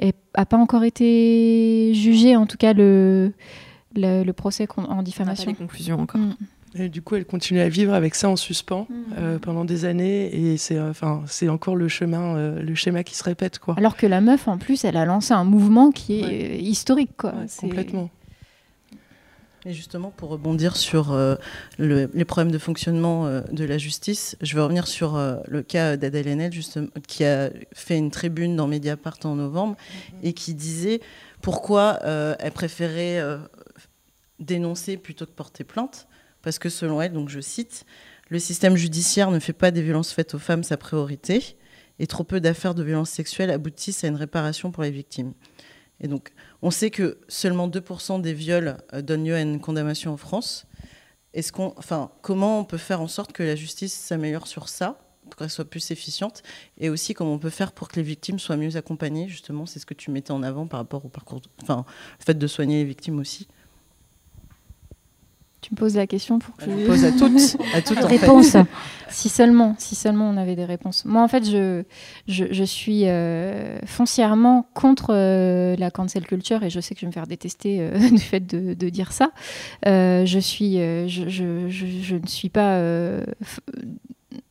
n'a pas encore été jugé, en tout cas le, le, procès en diffamation. pas les conclusions encore. Mm. Et du coup, elle continue à vivre avec ça en suspens mmh. euh, pendant des années, et c'est enfin c'est encore le chemin, euh, le schéma qui se répète quoi. Alors que la meuf, en plus, elle a lancé un mouvement qui est historique quoi. complètement. Et justement, pour rebondir sur euh, les problèmes de fonctionnement de la justice, je vais revenir sur le cas d'Adèle Haenel, qui a fait une tribune dans Mediapart en novembre mmh. et qui disait pourquoi elle préférait dénoncer plutôt que porter plainte parce que selon elle, donc je cite, le système judiciaire ne fait pas des violences faites aux femmes sa priorité, et trop peu d'affaires de violences sexuelles aboutissent à une réparation pour les victimes. Et donc, on sait que seulement 2% des viols euh, donnent lieu à une condamnation en France. Est-ce qu'on, enfin, comment on peut faire en sorte que la justice s'améliore sur ça, pour qu'elle soit plus efficiente, et aussi comment on peut faire pour que les victimes soient mieux accompagnées, justement, c'est ce que tu mettais en avant par rapport au parcours, enfin, le fait de soigner les victimes aussi. Tu me poses la question pour que je pose à toutes, à toutes réponse. Si seulement, si seulement on avait des réponses. Moi, en fait, je, je, suis euh, foncièrement contre euh, la cancel culture et je sais que je vais me faire détester euh, du fait de, de dire ça. je suis, je, je, je, ne suis pas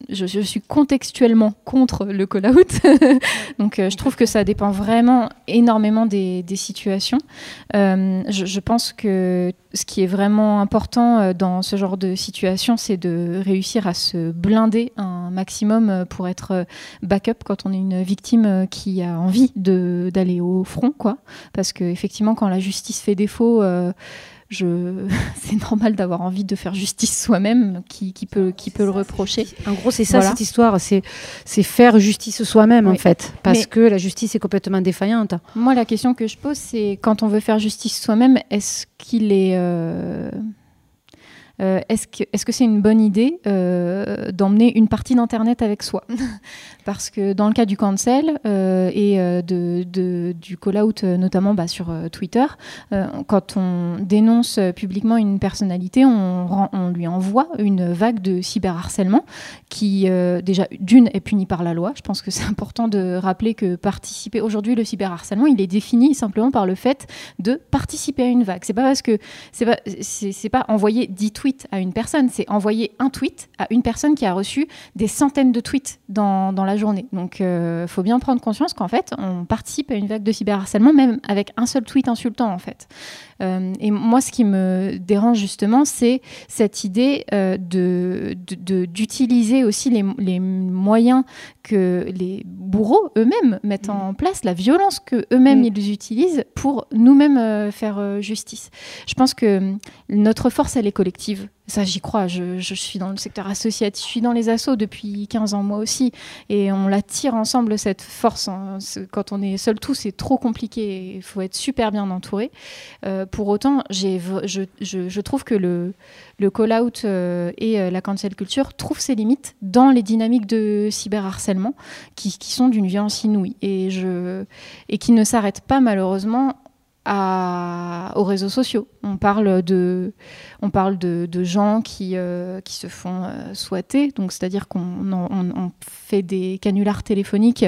je, suis contextuellement contre le call-out. Donc, euh, je trouve que ça dépend vraiment énormément des, situations. Euh, je, pense que ce qui est vraiment important euh, dans ce genre de situation, c'est de réussir à se blinder un maximum pour être backup quand on est une victime qui a envie d'aller au front, quoi. Parce que effectivement, quand la justice fait défaut je, c'est normal d'avoir envie de faire justice soi-même, qui, qui peut, qui peut le reprocher. En gros, c'est ça cette histoire, c'est, c'est faire justice soi-même en fait, parce que la justice est complètement défaillante. Moi, la question que je pose, c'est quand on veut faire justice soi-même, est-ce qu'il est, euh, euh, est-ce que c'est -ce c'est une bonne idée euh, d'emmener une partie d'Internet avec soi Parce que dans le cas du cancel euh, et du call-out, notamment bah, sur Twitter, quand on dénonce publiquement une personnalité, on, lui envoie une vague de cyberharcèlement qui, déjà, d'une, est punie par la loi. Je pense que c'est important de rappeler que participer... Aujourd'hui, le cyberharcèlement, il est défini simplement par le fait de participer à une vague. C'est pas parce que... C'est pas, pas envoyer 10 tweets à une personne, c'est envoyer un tweet à une personne qui a reçu des centaines de tweets dans, dans la journée. Donc il euh, faut bien prendre conscience qu'en fait, on participe à une vague de cyberharcèlement, même avec un seul tweet insultant en fait. Euh, et moi, ce qui me dérange justement, c'est cette idée euh, de, d'utiliser aussi les, les, moyens que les bourreaux eux-mêmes mettent en place, la violence que eux-mêmes mm. ils utilisent pour nous-mêmes faire justice. Je pense que notre force, elle est collective. Ça, j'y crois. Je, suis dans le secteur associatif, je suis dans les assos depuis 15 ans, moi aussi. Et on la tire ensemble, cette force. Hein. Quand on est seul, tout, c'est trop compliqué. Il faut être super bien entouré. Euh, pour autant, je, trouve que le, call-out euh, et euh, la cancel culture trouvent ses limites dans les dynamiques de cyberharcèlement qui, qui sont d'une violence inouïe et, et qui ne s'arrêtent pas malheureusement aux réseaux sociaux. On parle de, on parle de, gens qui, euh, qui se font euh, souhaiter, donc c'est-à-dire qu'on fait des canulars téléphoniques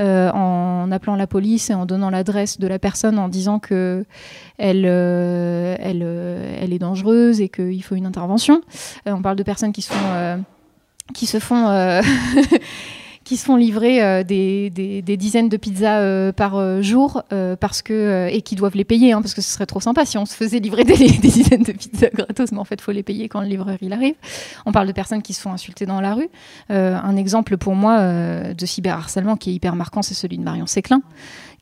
euh, en appelant la police et en donnant l'adresse de la personne en disant que elle, elle, elle est dangereuse et qu'il faut une intervention. on parle de personnes qui sont qui se font qui se font livrer euh, des, des, dizaines de pizzas euh, par euh, jour parce que, et qui doivent les payer, hein, parce que ce serait trop sympa si on se faisait livrer des, dizaines de pizzas gratos, mais en fait, il faut les payer quand le livreur il arrive. On parle de personnes qui se font insulter dans la rue. un exemple pour moi de cyberharcèlement qui est hyper marquant, c'est celui de Marion Séclin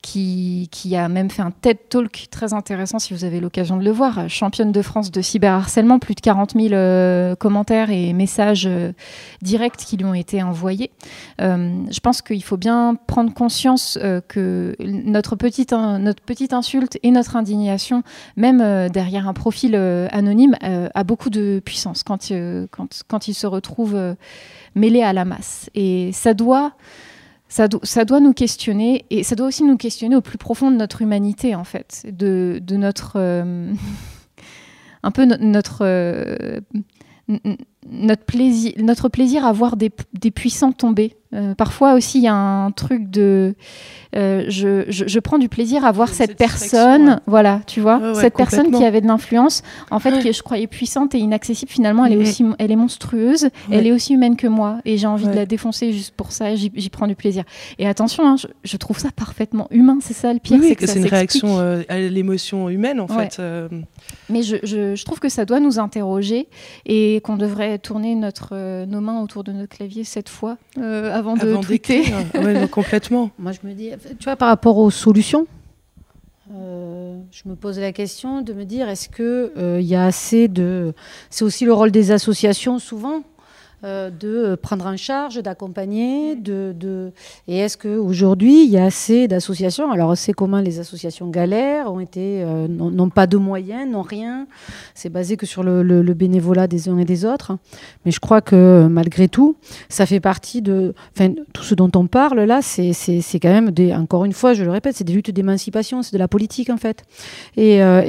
qui, a même fait un TED Talk très intéressant si vous avez l'occasion de le voir. Championne de France de cyberharcèlement, plus de 40 000 euh, commentaires et messages euh, directs qui lui ont été envoyés. Euh, je pense qu'il faut bien prendre conscience que notre petite, insulte et notre indignation, même derrière un profil anonyme, a beaucoup de puissance quand, quand il se retrouve mêlé à la masse. Et ça doit ça, doit nous questionner et ça doit aussi nous questionner au plus profond de notre humanité en fait, de, notre euh, un peu notre euh, notre plaisir notre plaisir à voir des puissants tomber euh, parfois aussi, il y a un truc de. Euh, je, je, prends du plaisir à voir cette personne, voilà, tu vois, cette personne qui avait de l'influence, en fait, que je croyais puissante et inaccessible, finalement, elle est aussi, elle est monstrueuse, elle est aussi humaine que moi, et j'ai envie de la défoncer juste pour ça. J'y prends du plaisir. Et attention, hein, je, trouve ça parfaitement humain. C'est ça le pire, c'est que c'est une réaction euh, à l'émotion humaine, en fait. Mais je, je, trouve que ça doit nous interroger et qu'on devrait tourner notre, nos mains autour de notre clavier cette fois avant de tweeter. complètement. Moi, je me dis, tu vois, par rapport aux solutions, euh, je me pose la question de me dire, est-ce qu'il euh, il y a assez de... C'est aussi le rôle des associations, souvent, euh, de prendre en charge, d'accompagner, de, de, et est-ce qu'aujourd'hui il y a assez d'associations? Alors c'est comment les associations galères ont été, euh, n'ont pas de moyens, n'ont rien. C'est basé que sur le, le, bénévolat des uns et des autres. Mais je crois que malgré tout, ça fait partie de, enfin tout ce dont on parle là, c'est, c'est, c'est quand même des, encore une fois, je le répète, c'est des luttes d'émancipation, c'est de la politique en fait. Et, euh,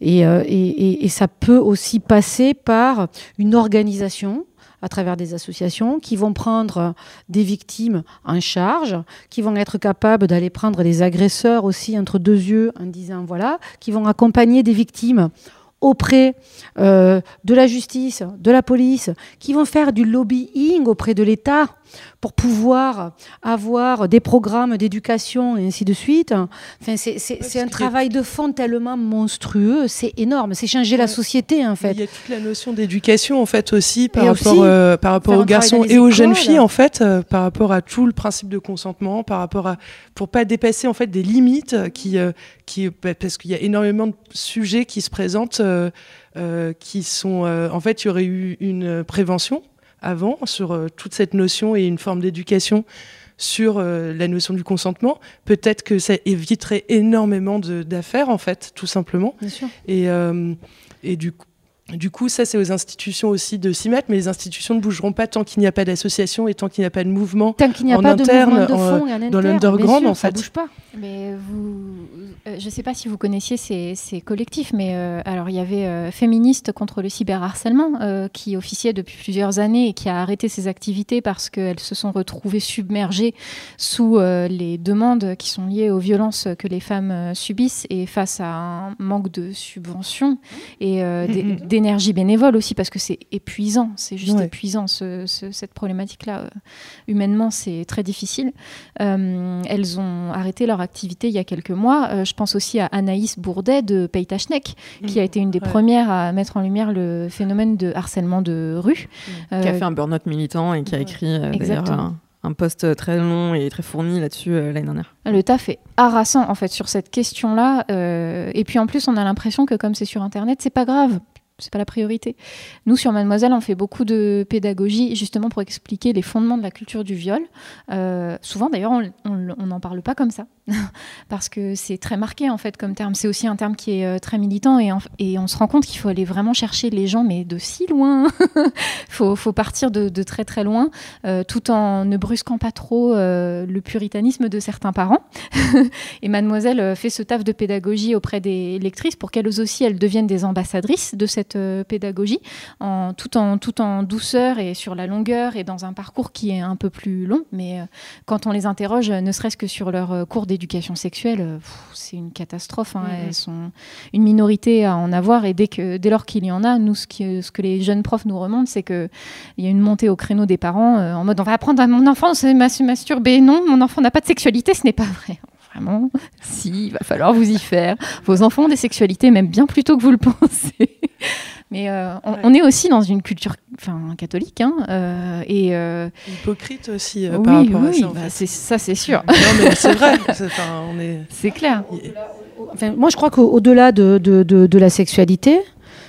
et, et, et, et ça peut aussi passer par une organisation à travers des associations qui vont prendre des victimes en charge, qui vont être capables d'aller prendre des agresseurs aussi entre deux yeux en disant voilà, qui vont accompagner des victimes auprès euh, de la justice, de la police, qui vont faire du lobbying auprès de l'État pour pouvoir avoir des programmes d'éducation et ainsi de suite. Enfin, c'est un travail de fond tellement monstrueux, c'est énorme, c'est changer la société en fait. Il y a toute la notion d'éducation en fait aussi par rapport, euh, par rapport aux garçons et aux jeunes filles en fait, euh, par rapport à tout le principe de consentement, par rapport à pour pas dépasser en fait des limites qui, euh, qui bah, parce qu'il y a énormément de sujets qui se présentent. qui sont en fait il y aurait eu une prévention avant sur euh, toute cette notion et une forme d'éducation sur euh, la notion du consentement, peut-être que ça éviterait énormément d'affaires, en fait, tout simplement. Bien sûr. Et, euh, et du coup, du coup, ça, c'est aux institutions aussi de s'y mettre, mais les institutions ne bougeront pas tant qu'il n'y a pas d'association et tant qu'il n'y a pas de mouvement tant qu'il n'y a en pas interne, de mouvement de fond dans l'underground, en fait. Ça bouge pas. Mais vous, euh, je ne sais pas si vous connaissiez ces, collectifs, mais euh, alors il y avait euh, Féministes contre le cyberharcèlement qui officiait depuis plusieurs années et qui a arrêté ses activités parce qu'elles se sont retrouvées submergées sous les demandes qui sont liées aux violences que les femmes subissent et face à un manque de subventions et mm-hmm. D'énergie bénévole aussi parce que c'est épuisant, c'est juste épuisant cette problématique-là. humainement, c'est très difficile. elles ont arrêté leur activité il y a quelques mois. je pense aussi à Anaïs Bourdet de Pays qui a été une des premières à mettre en lumière le phénomène de harcèlement de rue. qui a fait un burn-out militant et qui a écrit euh, un, un post très long et très fourni là-dessus euh, l'année dernière. Le taf est harassant en fait sur cette question-là. Euh, et puis en plus, on a l'impression que comme c'est sur Internet, c'est pas grave c'est pas la priorité. Nous, sur Mademoiselle, on fait beaucoup de pédagogie justement pour expliquer les fondements de la culture du viol. Euh, souvent, d'ailleurs, on n'en parle pas comme ça parce que c'est très marqué en fait comme terme. C'est aussi un terme qui est euh, très militant et, on se rend compte qu'il faut aller vraiment chercher les gens, mais de si loin. Faut, faut, partir de, de, très très loin, euh, tout en ne brusquant pas trop le puritanisme de certains parents. et Mademoiselle fait ce taf de pédagogie auprès des lectrices pour qu'elles aussi elles deviennent des ambassadrices de cette euh, pédagogie, en, tout, en, tout en douceur et sur la longueur et dans un parcours qui est un peu plus long. Mais euh, quand on les interroge, ne serait-ce que sur leur euh, cours d'éducation sexuelle, c'est une catastrophe. Hein. Mm-hmm. Elles sont une minorité à en avoir et dès, que, dès lors qu'il y en a, nous, ce, qui, ce que les jeunes profs nous remontent, c'est qu'il y a une montée au créneau des parents en mode on va apprendre à mon enfant à se masturber. Non, mon enfant n'a pas de sexualité, ce n'est pas vrai vraiment, si, il va falloir vous y faire. Vos enfants ont des sexualités, même bien plus tôt que vous le pensez. Mais euh, on, est aussi dans une culture enfin, catholique. Hein, euh, et, euh, Hypocrite aussi par rapport à ça. Bah, ça, c'est sûr. c'est vrai. C'est clair. Enfin, moi, je crois qu'au-delà de, de, de, la sexualité,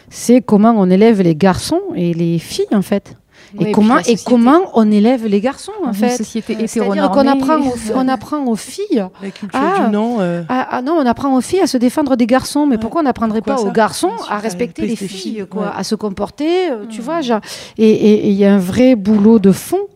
c'est comment on élève les garçons et les filles, en fait et, comment, et comment on élève les garçons, en fait. société C'est-à-dire qu'on apprend, aux, on apprend aux filles. La culture du non. Euh. Ah, non, on apprend aux filles à se défendre des garçons. Mais pourquoi on n'apprendrait pas aux garçons à respecter les filles, quoi, à se comporter, euh, tu vois Et il y a un vrai boulot de fond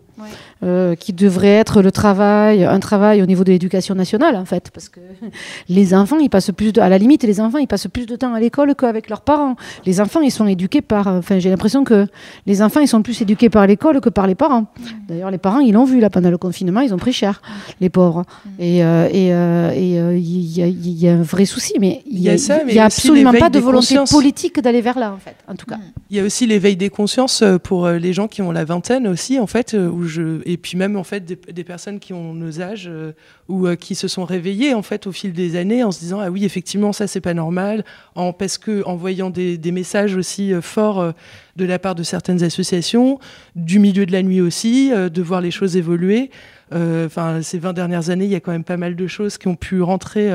euh, qui devrait être le travail, un travail au niveau de l'éducation nationale en fait, parce que les enfants, ils passent plus de, à la limite, les enfants, ils passent plus de temps à l'école qu'avec leurs parents. Les enfants, ils sont éduqués par, enfin, j'ai l'impression que les enfants, ils sont plus éduqués par l'école que par les parents. D'ailleurs, les parents, ils l'ont vu là pendant le confinement, ils ont pris cher, les pauvres. Et euh, et euh, il y, a un vrai souci, mais il y a, absolument pas de volonté politique d'aller vers là en fait, en tout cas. Il y a aussi l'éveil des consciences pour les gens qui ont la vingtaine aussi en fait, où je et puis même en fait des, personnes qui ont nos âges euh, ou euh, qui se sont réveillées en fait au fil des années en se disant ah oui effectivement ça c'est pas normal en parce que en voyant des, messages aussi euh, forts de la part de certaines associations du milieu de la nuit aussi de voir les choses évoluer. Enfin ces 20 dernières années il y a quand même pas mal de choses qui ont pu rentrer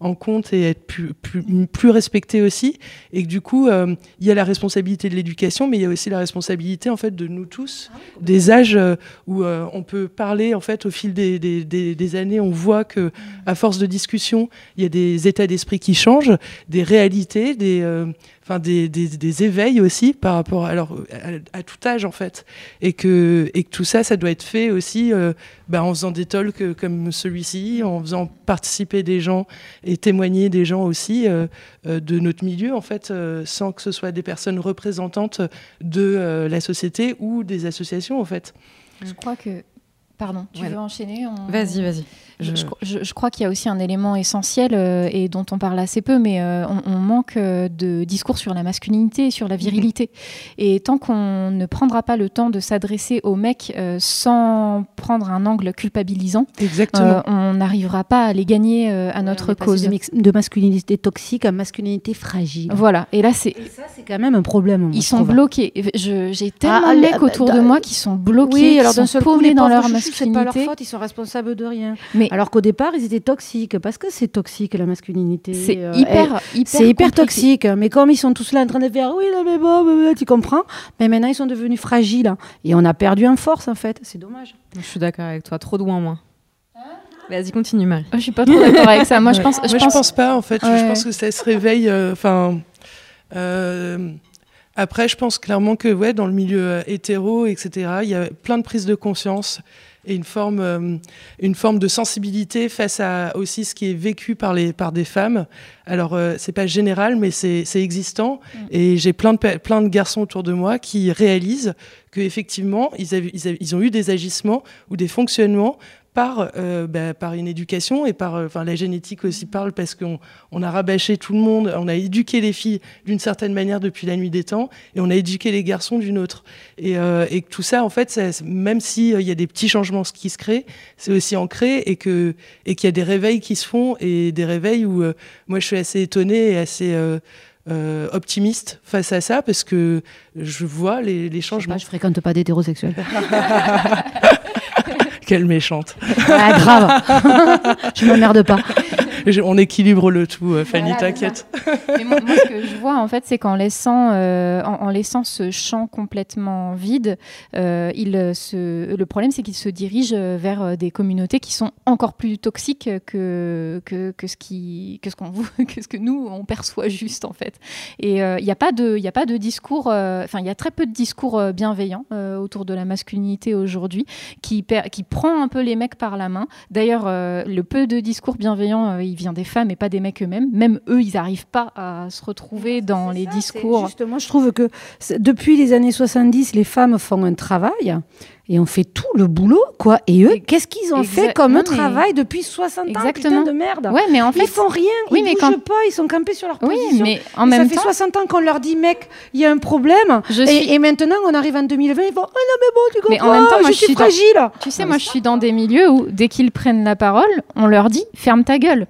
en compte et être plus, plus, respecté aussi. Et que du coup, euh, il y a la responsabilité de l'éducation, mais il y a aussi la responsabilité en fait de nous tous, des âges euh, où euh, on peut parler en fait au fil des, des, des, années, on voit que à force de discussion, il y a des états d'esprit qui changent, des réalités, des enfin des, des, éveils aussi par rapport alors à, tout âge en fait. Et que et que tout ça ça doit être fait aussi euh, bah, en faisant des talks comme celui-ci en faisant participer des gens et témoigner des gens aussi euh, euh, de notre milieu en fait sans que ce soit des personnes représentantes de la société ou des associations en fait. Je crois que pardon tu veux enchaîner vas-y vas-y Je, crois qu'il y a aussi un élément essentiel euh, et dont on parle assez peu, mais euh, on, manque euh, de discours sur la masculinité et sur la virilité. Et tant qu'on ne prendra pas le temps de s'adresser aux mecs sans prendre un angle culpabilisant, on n'arrivera pas à les gagner à notre cause. De, masculinité toxique à masculinité fragile. Voilà. Et là, c'est. ça, c'est quand même un problème. Ils sont bloqués. J'ai tellement ah, de mecs autour de moi qui sont bloqués, alors qui sont paumés dans leur masculinité. C'est pas leur faute, ils sont responsables de rien. Mais alors qu'au départ, ils étaient toxiques parce que c'est toxique la masculinité. C'est euh, hyper, hyper, c'est hyper toxique. Mais comme ils sont tous là en train de faire oui, là, mais bon, tu comprends. Mais maintenant, ils sont devenus fragiles et on a perdu en force en fait. C'est dommage. Je suis d'accord avec toi. Trop de moins moi. Vas-y, continue, Marie. Oh, je suis pas trop d'accord avec ça. Moi, je pense. Je, pense... pas, en fait. Je pense que ça se réveille. Euh, enfin. Euh, après, je pense clairement que, ouais, dans le milieu hétéro, etc., il y a plein de prises de conscience et une forme, euh, une forme de sensibilité face à aussi ce qui est vécu par, les, par des femmes. Alors, euh, c'est pas général, mais c'est existant. Mm. Et j'ai plein de, plein de garçons autour de moi qui réalisent qu'effectivement, ils, ils, ils ont eu des agissements ou des fonctionnements par, euh, bah, par une éducation et par euh, la génétique aussi parle parce qu'on on a rabâché tout le monde, on a éduqué les filles d'une certaine manière depuis la nuit des temps et on a éduqué les garçons d'une autre. Et, euh, et tout ça, en fait, même s'il il y a des petits changements qui se créent, c'est aussi ancré et que et qu'il y a des réveils qui se font et des réveils où moi je suis assez étonnée et assez optimiste face à ça parce que je vois les, les changements. Je, je fréquente pas d'hétérosexuels. Quelle méchante. Ah, grave. je m'emmerde pas. On équilibre le tout, euh, Fanny, t'inquiète. moi, ce que je vois, en fait, c'est qu'en laissant, euh, en, laissant ce champ complètement vide, euh, il se, le problème, c'est qu'il se dirige vers des communautés qui sont encore plus toxiques que, que, que ce, qui, que, ce, qu'on, que ce que nous, on perçoit juste, en fait. Et il n'y a, pas de, a pas de discours, enfin, il y a très peu de discours bienveillants autour de la masculinité aujourd'hui qui, qui prend un peu les mecs par la main. D'ailleurs, le peu de discours bienveillants, euh, il vient des femmes et pas des mecs eux-mêmes. Même eux, ils n'arrivent pas à se retrouver dans les discours. Justement, je trouve que depuis les années 70, les femmes font un travail et on fait tout le boulot, quoi. Et eux, qu'est-ce qu'ils ont fait comme travail depuis 60 ans Exactement. Putain de merde? Ouais, mais en fait, ils font rien, oui, ils mais bougent pas, ils sont campés sur leur oui, mais en même ça fait 60 ans qu'on leur dit, mec, il y a un problème. et, maintenant, on arrive en 2020, ils font, oh non, mais bon, tu comprends, mais en même temps, moi, je, suis fragile. Tu sais, moi, je suis dans des milieux où, dès qu'ils prennent la parole, on leur dit, ferme ta gueule.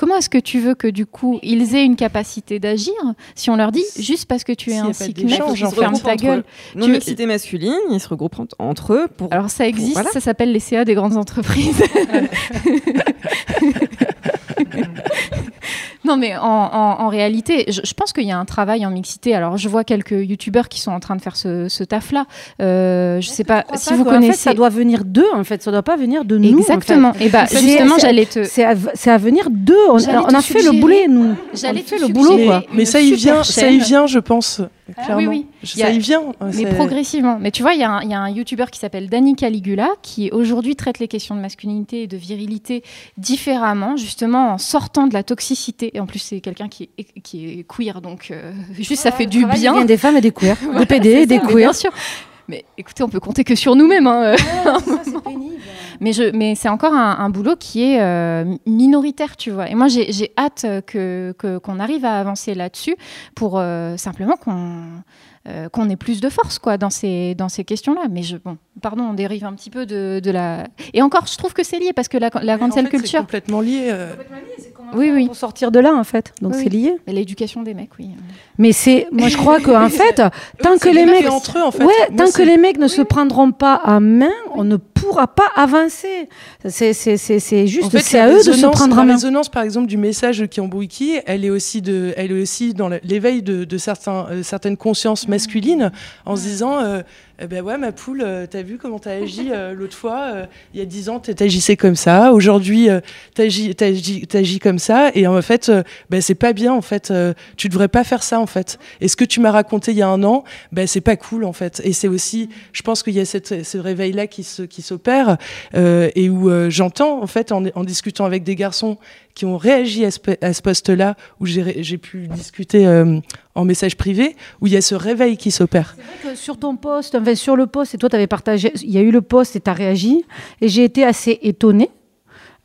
Comment est-ce que tu veux que du coup ils aient une capacité d'agir si on leur dit juste parce que tu es un cycle ferme ta gueule Non mixité masculine, ils se regroupent entre eux pour. Alors ça existe, ça s'appelle les CA des grandes entreprises. non, mais en, réalité, je, pense qu'il y a un travail en mixité. Alors, je vois quelques youtubeurs qui sont en train de faire ce, taf-là. Euh, je sais pas si vous connaissez. ça doit venir d'eux, en fait. Ça doit pas venir de nous. Exactement. Et bah, justement, j'allais te. C'est à, venir d'eux. On, a fait le boulet, nous. J'allais fait le boulot, quoi. Mais ça y vient, ça y vient, je pense. Ah oui, oui. Ça y, vient. Mais progressivement. Mais tu vois, il y, a un youtubeur qui s'appelle Danny Caligula qui aujourd'hui traite les questions de masculinité et de virilité différemment, justement en sortant de la toxicité. Et en plus, c'est quelqu'un qui est, qui est queer, donc euh, juste ça fait du bien. Il vient des femmes et des queers, des PD et des queers. Bien sûr. Mais écoutez, on peut compter que sur nous-mêmes. Hein, c'est pénible. Mais, je, mais c'est encore un, boulot qui est euh, minoritaire, tu vois. Et moi, j'ai hâte que, qu'on arrive à avancer là-dessus pour euh, simplement qu'on euh, qu'on ait plus de force quoi dans ces dans ces questions-là. Mais je bon, pardon, on dérive un petit peu de, de la. Et encore, je trouve que c'est lié parce que la, la cancel en culture. C'est complètement lié. Euh. oui, oui. Pour sortir de là, en fait. Donc c'est lié. L'éducation des mecs, oui. Mais c'est, moi je crois qu'en fait, tant que les mecs, entre eux, en fait. ouais, tant que les mecs ne se prendront pas à main, on ne pourra pas avancer. C'est juste, c'est à eux de se prendre en main. La résonance, par exemple, du message qui embrouille elle est aussi de, elle est aussi dans l'éveil de, de certains, euh, certaines consciences masculine en se disant euh, eh ben ouais, ma poule, euh, t'as vu comment t'as agi euh, l'autre fois euh, Il y a dix ans, t'agissais comme ça. Aujourd'hui, t'agis, t'agis, comme ça. Et en fait, ben c'est pas bien. En fait, tu devrais pas faire ça. En fait. Et ce que tu m'as raconté il y a un an, ben c'est pas cool. En fait. Et c'est aussi, je pense qu'il y a cette, ce réveil-là qui se, qui s'opère et où j'entends en fait en, en discutant avec des garçons qui ont réagi à ce, poste-là, où j'ai pu discuter en message privé, où il y a ce réveil qui s'opère. C'est vrai que sur ton poste, sur le poste, et toi tu avais partagé, il y a eu le poste et tu as réagi, et j'ai été assez étonnée.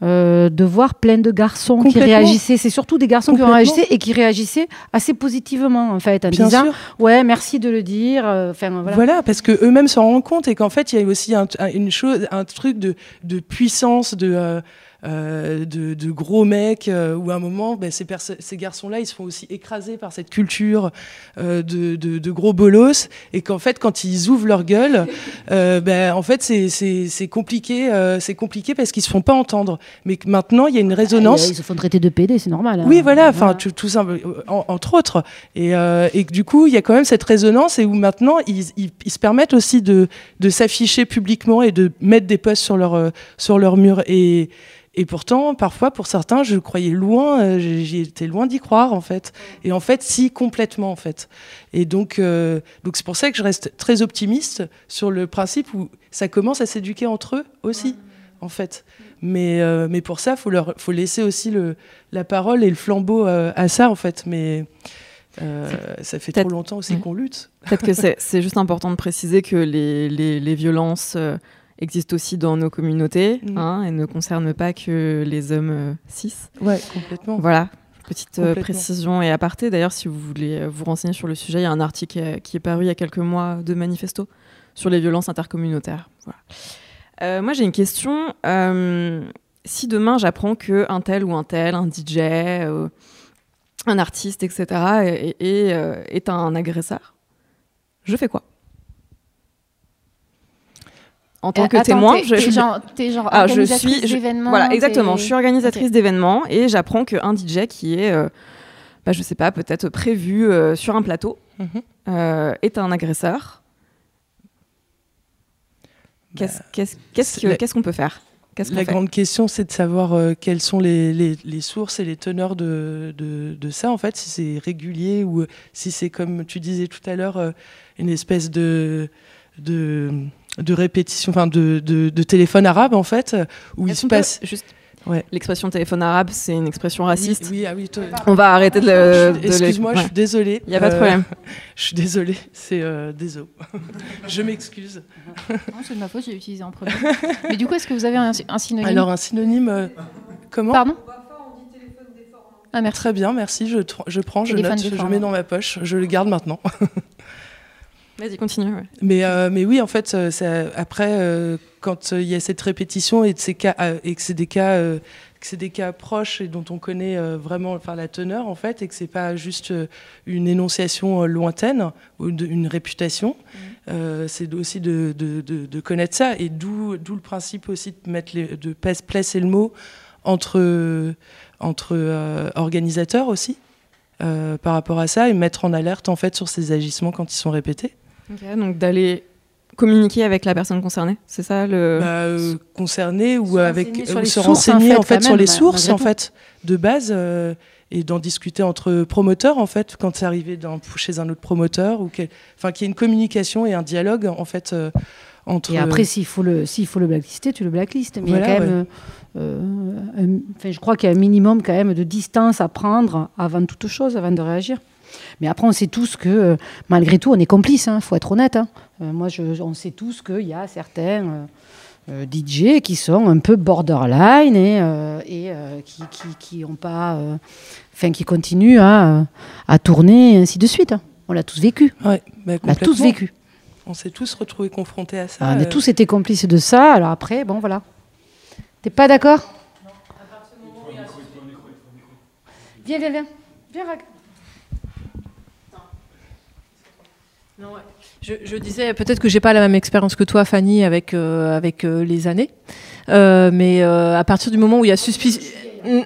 euh, de voir plein de garçons qui réagissaient. C'est surtout des garçons qui réagissaient et qui réagissaient assez positivement, en fait, en Bien disant sûr. Ouais, merci de le dire. euh, Enfin, voilà. Voilà. parce que eux-mêmes s'en rendent compte et qu'en fait, il y a aussi un, un- une chose, un truc de, de puissance, de, euh, euh, de, de gros mecs, euh, où à un moment, ben, ces, ces garçons-là, ils se font aussi écraser par cette culture euh, de, de, de gros bolos, et qu'en fait, quand ils ouvrent leur gueule, ben, en fait, c'est- compliqué, c'est compliqué parce qu'ils se font pas entendre. Mais que maintenant, il y a une résonance. Ils se font traiter de PD, c'est normal. hein. Oui, voilà, enfin, tout, tout simple, en- entre autres. Et, et que du coup, il y a quand même cette résonance et où maintenant, ils, ils- ils se permettent aussi de, de s'afficher publiquement et de mettre des posts sur leur, sur leur mur. Et, et pourtant, parfois, pour certains, je croyais loin, euh, j'ai- j'y étais loin d'y croire, en fait. Et en fait, si, complètement, en fait. Et donc, euh, donc c'est pour ça que je reste très optimiste sur le principe où ça commence à s'éduquer entre eux aussi, en fait. Mais, euh, mais pour ça, il faut, leur, faut laisser aussi le, la parole et le flambeau à ça, en fait. Mais euh, ça fait trop longtemps aussi Ouais. qu'on lutte. Peut-être que c'est c'est juste important de préciser que les, les, les violences existent aussi dans nos communautés Mhm. hein, et ne concernent pas que les hommes euh, cis. Ouais, complètement. Voilà, petite euh, précision et aparté. D'ailleurs, si vous voulez euh, vous renseigner sur le sujet, il y a un article qui est, qui est paru il y a quelques mois de Manifesto sur les violences intercommunautaires. Voilà. Euh, moi, j'ai une question. Si demain j'apprends que un tel ou un tel, un DJ, un artiste, etc., est, est, est un agresseur, je fais quoi? En tant Euh, que attends, témoin, je, je- genre, genre ah, je suis, je- voilà, exactement. Je suis organisatrice d'événements et j'apprends qu'un DJ qui est, euh, bah, je sais pas, peut-être prévu euh, sur un plateau Mhm. euh, est un agresseur. Qu'est-ce qu'est-ce qu'on peut faire? La grande question, c'est de savoir euh, quelles sont les, les- les sources et les teneurs de, de- de ça, en fait, si c'est régulier ou si c'est, comme tu disais tout à l'heure, euh, une espèce de, de, de répétition, enfin de, de, de téléphone arabe, en fait, où il se passe. juste Ouais. l'expression téléphone arabe, c'est une expression raciste. Oui, oui, ah oui, toi- On va arrêter de le. de le- Excuse-moi, je suis désolée. Il y a pas de Euh, problème. Je suis désolée, c'est euh, désolé. je m'excuse. Non, c'est de ma faute, j'ai utilisé en premier. Mais du coup, est-ce que vous avez un, un synonyme? Alors, un synonyme, euh, comment? Pardon? Ah, merci. Très bien, merci. Je, prends, je Téléphone note, je mets dans ma poche. Je le garde maintenant. Vas-y, continue. ouais. Mais, euh, mais oui, en fait, euh, ça- après, euh, quand il y a cette répétition et, de ces cas, et que c'est des cas, euh, que c'est des cas proches et dont on connaît vraiment enfin, la teneur, en fait, et que c'est pas juste une énonciation lointaine ou de- une réputation, euh, c'est aussi de, de- de- de connaître ça. Et d'où le principe aussi de, mettre les, de placer le mot entre, entre euh, organisateurs aussi. euh, par rapport à ça et mettre en alerte en fait sur ces agissements quand ils sont répétés. Donc d'aller communiquer avec la personne concernée, c'est ça le. bah, euh, concernés ou Se avec renseigner sur ou les se sources, renseigner en en fait, sur les bah, sources en fait de base euh, et d'en discuter entre promoteurs en fait quand c'est arrivé dans, chez un autre promoteur ou enfin qu'il y ait une communication et un dialogue en fait euh, entre Et après, s'il faut le, s'il faut le blacklister, tu le blacklistes. Mais Voilà, il y a quand même, euh, euh, un- je crois qu'il y a un minimum quand même de distance à prendre avant toute chose, avant de réagir. Mais après, on sait tous que, euh, malgré tout, on est complices. Il faut être honnête. hein. Euh, moi, je, on sait tous qu'il y a certains euh, DJ qui sont un peu borderline et, et qui, qui, qui ont pas, enfin, qui continuent à, à tourner et ainsi de suite. hein. On l'a tous vécu. ouais, bah, On l'a tous vécu. on s'est tous retrouvés confrontés à ça Ah, on a tous été complices de ça. Alors après, bon, voilà. T'es pas d'accord? Viens, viens, viens. Viens, Rag. Je, je disais peut-être que j'ai pas la même expérience que toi, Fanny, avec euh, avec euh, les années, Euh, mais euh, à partir du moment où il y a suspicion,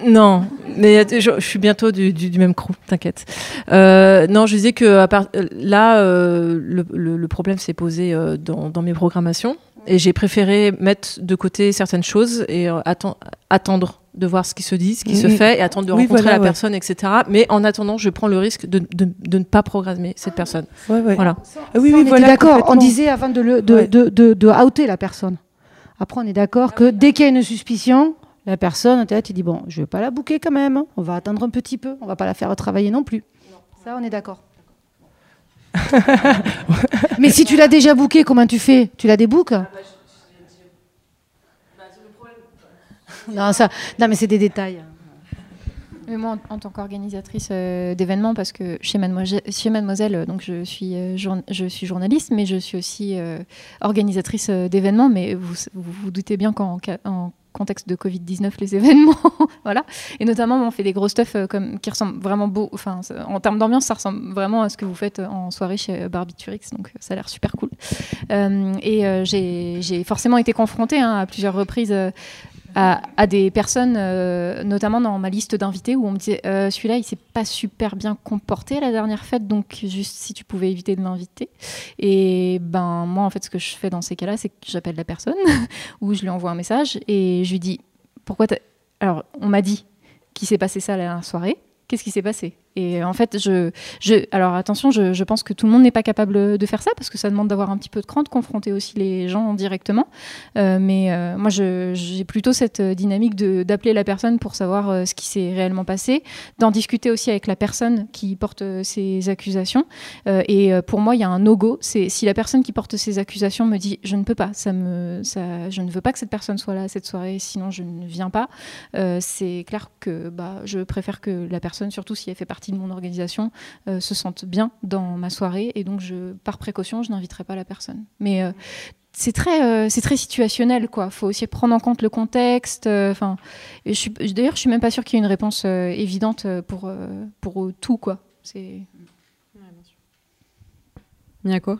non, mais je, je suis bientôt du, du, du même crew, t'inquiète. Euh, non, je disais que à part, là, euh, le, le, le problème s'est posé euh, dans, dans mes programmations. Et j'ai préféré mettre de côté certaines choses et euh, atten- attendre de voir ce qui se dit, ce qui se Mhm. fait et attendre de Oui, rencontrer voilà, la ouais. personne, etc. Mais en attendant, je prends le risque de, de, de ne pas programmer cette personne. ouais, ouais. Voilà. Ah oui, oui, voilà, d'accord. On disait avant de, le, de, Ouais. de, de, de outer la personne. Après, on est d'accord que dès qu'il y a une suspicion, la personne, peut-être, il dit bon, je vais pas la bouquer quand même. hein. On va attendre un petit peu. On va pas la faire travailler non plus. Ça, on est d'accord. Mais si tu l'as déjà bouqué, comment tu fais? Tu la débouques? Non, ça, non, mais c'est des détails. Mais moi, en, tant qu'organisatrice euh, d'événements, parce que chez Mademoiselle, Mademoiselle euh, donc je suis, euh, je suis journaliste, mais je suis aussi organisatrice d'événements. Mais vous vous, doutez bien qu'en contexte de Covid-19, les événements, voilà. Et notamment, on fait des gros stuff comme, qui ressemblent vraiment beau. Enfin, en termes d'ambiance, ça ressemble vraiment à ce que vous faites en soirée chez Barbiturix. Donc, ça a l'air super cool. Et j'ai forcément été confrontée hein, à plusieurs reprises à, des personnes, euh, notamment dans ma liste d'invités, où on me disait euh, celui-là, il s'est pas super bien comporté à la dernière fête, donc juste si tu pouvais éviter de l'inviter. Et ben moi, en fait, ce que je fais dans ces cas-là, c'est que j'appelle la personne ou je lui envoie un message et je lui dis pourquoi. Alors, on m'a dit qu'il s'est passé ça la soirée. Qu'est-ce qui s'est passé? Et en fait, je, je, alors attention, je, pense que tout le monde n'est pas capable de faire ça parce que ça demande d'avoir un petit peu de cran, de confronter aussi les gens directement. Euh, mais euh, moi, j'ai plutôt cette dynamique d'appeler la personne pour savoir euh, ce qui s'est réellement passé, d'en discuter aussi avec la personne qui porte ces accusations. Et pour moi, il y a un no-go. C'est si la personne qui porte ces accusations me dit je ne peux pas, ça me, ça, je ne veux pas que cette personne soit là cette soirée, sinon je ne viens pas. c'est clair que bah, je préfère que la personne, surtout si elle fait partie de mon organisation, euh, se sente bien dans ma soirée. Et donc, je, par précaution, je n'inviterai pas la personne. Mais euh, c'est très, euh, c'est très situationnel, quoi. Faut aussi prendre en compte le contexte. Enfin, d'ailleurs, je suis même pas sûre qu'il y ait une réponse évidente pour pour tout, quoi. C'est Miyako?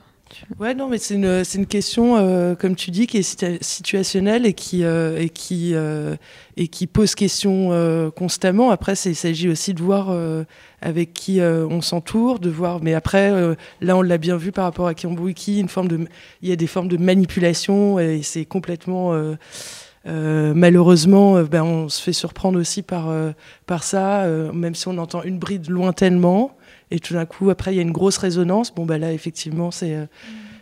Ouais, non, mais c'est une, une question, euh, comme tu dis, qui est situa- situationnelle et qui, euh, et qui, euh, et qui pose question constamment. Après, il s'agit aussi de voir avec qui on s'entoure, de voir. Mais après, là, on l'a bien vu par rapport à Kiambuiki, une forme de, il y a des formes de manipulation et c'est complètement. malheureusement, ben, on se fait surprendre aussi par, par ça, même si on entend une bride lointainement. Et tout d'un coup, après, il y a une grosse résonance. Bon, bah là, effectivement, c'est, euh,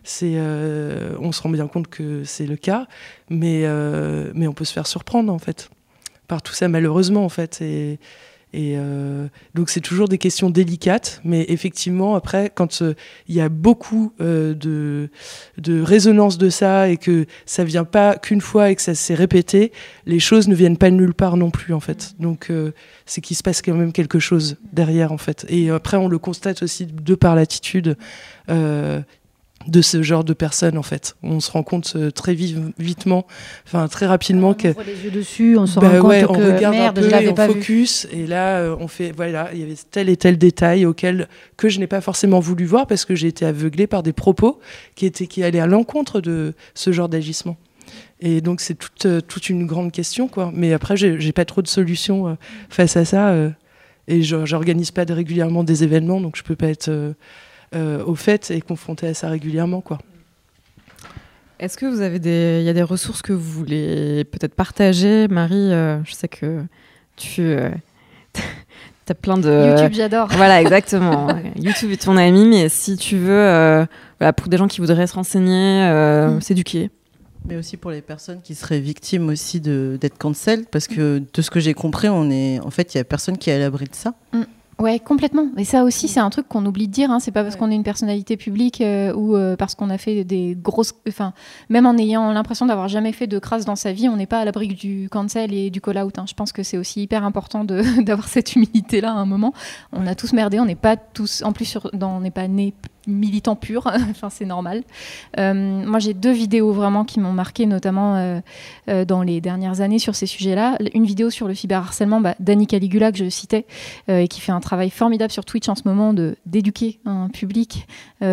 c'est, euh, on se rend bien compte que c'est le cas, mais, euh, mais on peut se faire surprendre en fait par tout ça, malheureusement en fait. Et euh, donc c'est toujours des questions délicates, mais effectivement, après, quand euh, il y a beaucoup euh, de, de résonance de ça et que ça vient pas qu'une fois et que ça s'est répété, les choses ne viennent pas de nulle part non plus en fait. Donc c'est qu'il se passe quand même quelque chose derrière en fait. Et après, on le constate aussi de par l'attitude. De ce genre de personnes en fait. On se rend compte euh, très vitement, enfin très rapidement que On les yeux dessus, on se bah rend ouais, compte on que regarde merde, un peu je et l'avais on pas vu. focus et là euh, on fait voilà, il y avait tel et tel détail auquel que je n'ai pas forcément voulu voir parce que j'ai été aveuglée par des propos qui étaient qui allaient à l'encontre de ce genre d'agissement. Et donc c'est toute euh, toute une grande question quoi. Mais après j'ai pas trop de solutions face à ça et je j'organise pas régulièrement des événements donc je peux pas être au fait et confrontée à ça régulièrement quoi. Est-ce que vous avez des, il y a des ressources que vous voulez peut-être partager, Marie euh, Je sais que tu euh, as plein de YouTube, j'adore. Voilà, exactement. YouTube est ton ami, mais si tu veux, euh, voilà, pour des gens qui voudraient se renseigner, euh, Mm. s'éduquer. Mais aussi pour les personnes qui seraient victimes aussi de- d'être cancel, parce que de ce que j'ai compris, on est, en fait, il y a personne qui est à l'abri de ça. Ouais, complètement. Et ça aussi, c'est un truc qu'on oublie de dire. Hein. C'est pas parce qu'on est une personnalité publique euh, ou euh, parce qu'on a fait des grosses. Enfin, même en ayant l'impression d'avoir jamais fait de crasse dans sa vie, on n'est pas à l'abri du cancel et du call-out. hein. Je pense que c'est aussi hyper important d'avoir cette humilité-là à un moment. On a tous merdé. On n'est pas tous. En plus, sur, on n'est pas né militant pur. enfin, c'est normal. Euh, moi, j'ai deux vidéos vraiment qui m'ont marqué, notamment euh, euh, dans les dernières années sur ces sujets-là. Une vidéo sur le cyberharcèlement, bah, Dani Caligula, que je citais, et qui fait un travail formidable sur Twitch en ce moment d'éduquer un public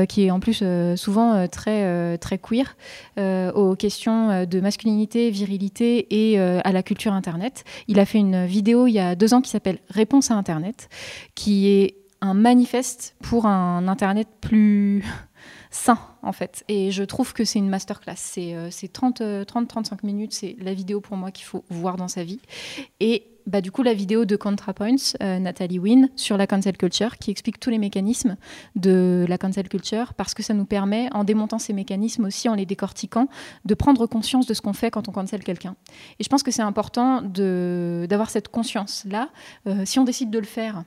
qui est en plus souvent très très queer aux questions de masculinité, virilité et à la culture internet. Il a fait une vidéo il y a deux ans qui s'appelle Réponse à internet, qui est un manifeste pour un internet plus sain en fait. Et je trouve que c'est une masterclass. C'est euh, c'est 30-35 minutes, c'est la vidéo pour moi qu'il faut voir dans sa vie. Et bah, du coup, la vidéo de ContraPoints, euh, Nathalie Wynne, sur la cancel culture, qui explique tous les mécanismes de la cancel culture, parce que ça nous permet, en démontant ces mécanismes aussi, en les décortiquant, de prendre conscience de ce qu'on fait quand on cancel quelqu'un. Et je pense que c'est important d'avoir cette conscience-là. Euh, si on décide de le faire,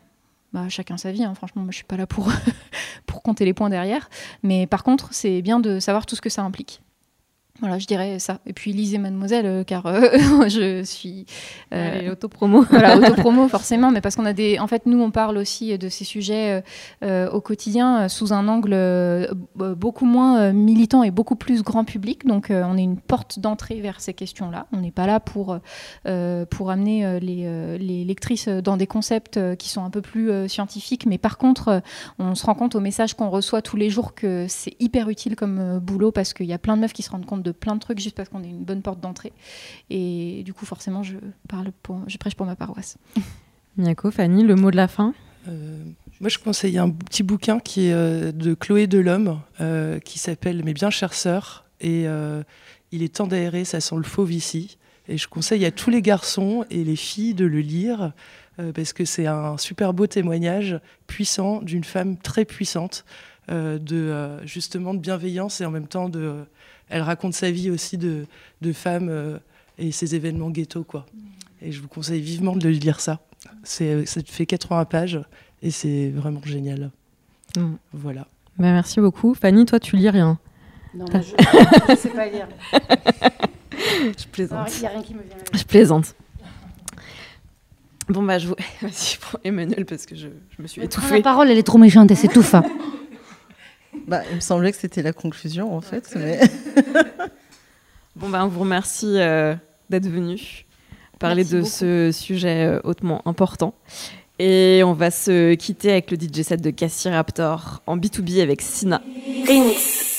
bah, chacun sa vie, hein. franchement, moi je suis pas là pour, pour compter les points derrière. Mais par contre, c'est bien de savoir tout ce que ça implique. Voilà, je dirais ça. Et puis lisez Mademoiselle, euh, car euh, je suis. Euh, autopromo. voilà, autopromo forcément, mais parce qu'on a des. En fait, nous, on parle aussi de ces sujets au quotidien sous un angle beaucoup moins militant et beaucoup plus grand public. Donc, on est une porte d'entrée vers ces questions-là. On n'est pas là pour, pour amener les, les, lectrices dans des concepts qui sont un peu plus scientifiques, mais par contre, on se rend compte au message qu'on reçoit tous les jours que c'est hyper utile comme boulot parce qu'il y a plein de meufs qui se rendent compte de plein de trucs juste parce qu'on est une bonne porte d'entrée. Et du coup, forcément, je, parle pour, je prêche pour ma paroisse. Miako, Fanny, le mot de la fin euh, Moi, je conseille un petit bouquin qui est euh, de Chloé Delhomme euh, qui s'appelle Mes bien chères sœurs. Et il est temps d'aérer, ça sent le fauve ici. Et je conseille à tous les garçons et les filles de le lire parce que c'est un super beau témoignage puissant d'une femme très puissante, de justement de bienveillance et en même temps de elle raconte sa vie aussi de, de femme euh, et ses événements ghetto, quoi. Et je vous conseille vivement de lire ça. C'est, ça fait 80 pages et c'est vraiment génial. Mm. Voilà. Bah, merci beaucoup. Fanny, toi, tu lis rien Non, je ne sais pas lire. je plaisante. Il n'y a rien qui me vient. Je plaisante. Bon, bah, je vous. Vas-y, prends Emmanuel parce que je, je me suis étouffée. La parole, elle est trop méchante, elle s'étouffe. Bah, il me semblait que c'était la conclusion, en fait. Mais... bon, bah, on vous remercie euh, d'être venu parler de ce sujet euh, hautement important. Et on va se quitter avec le DJ set de Cassie Raptor en B2B avec Sina. Remix.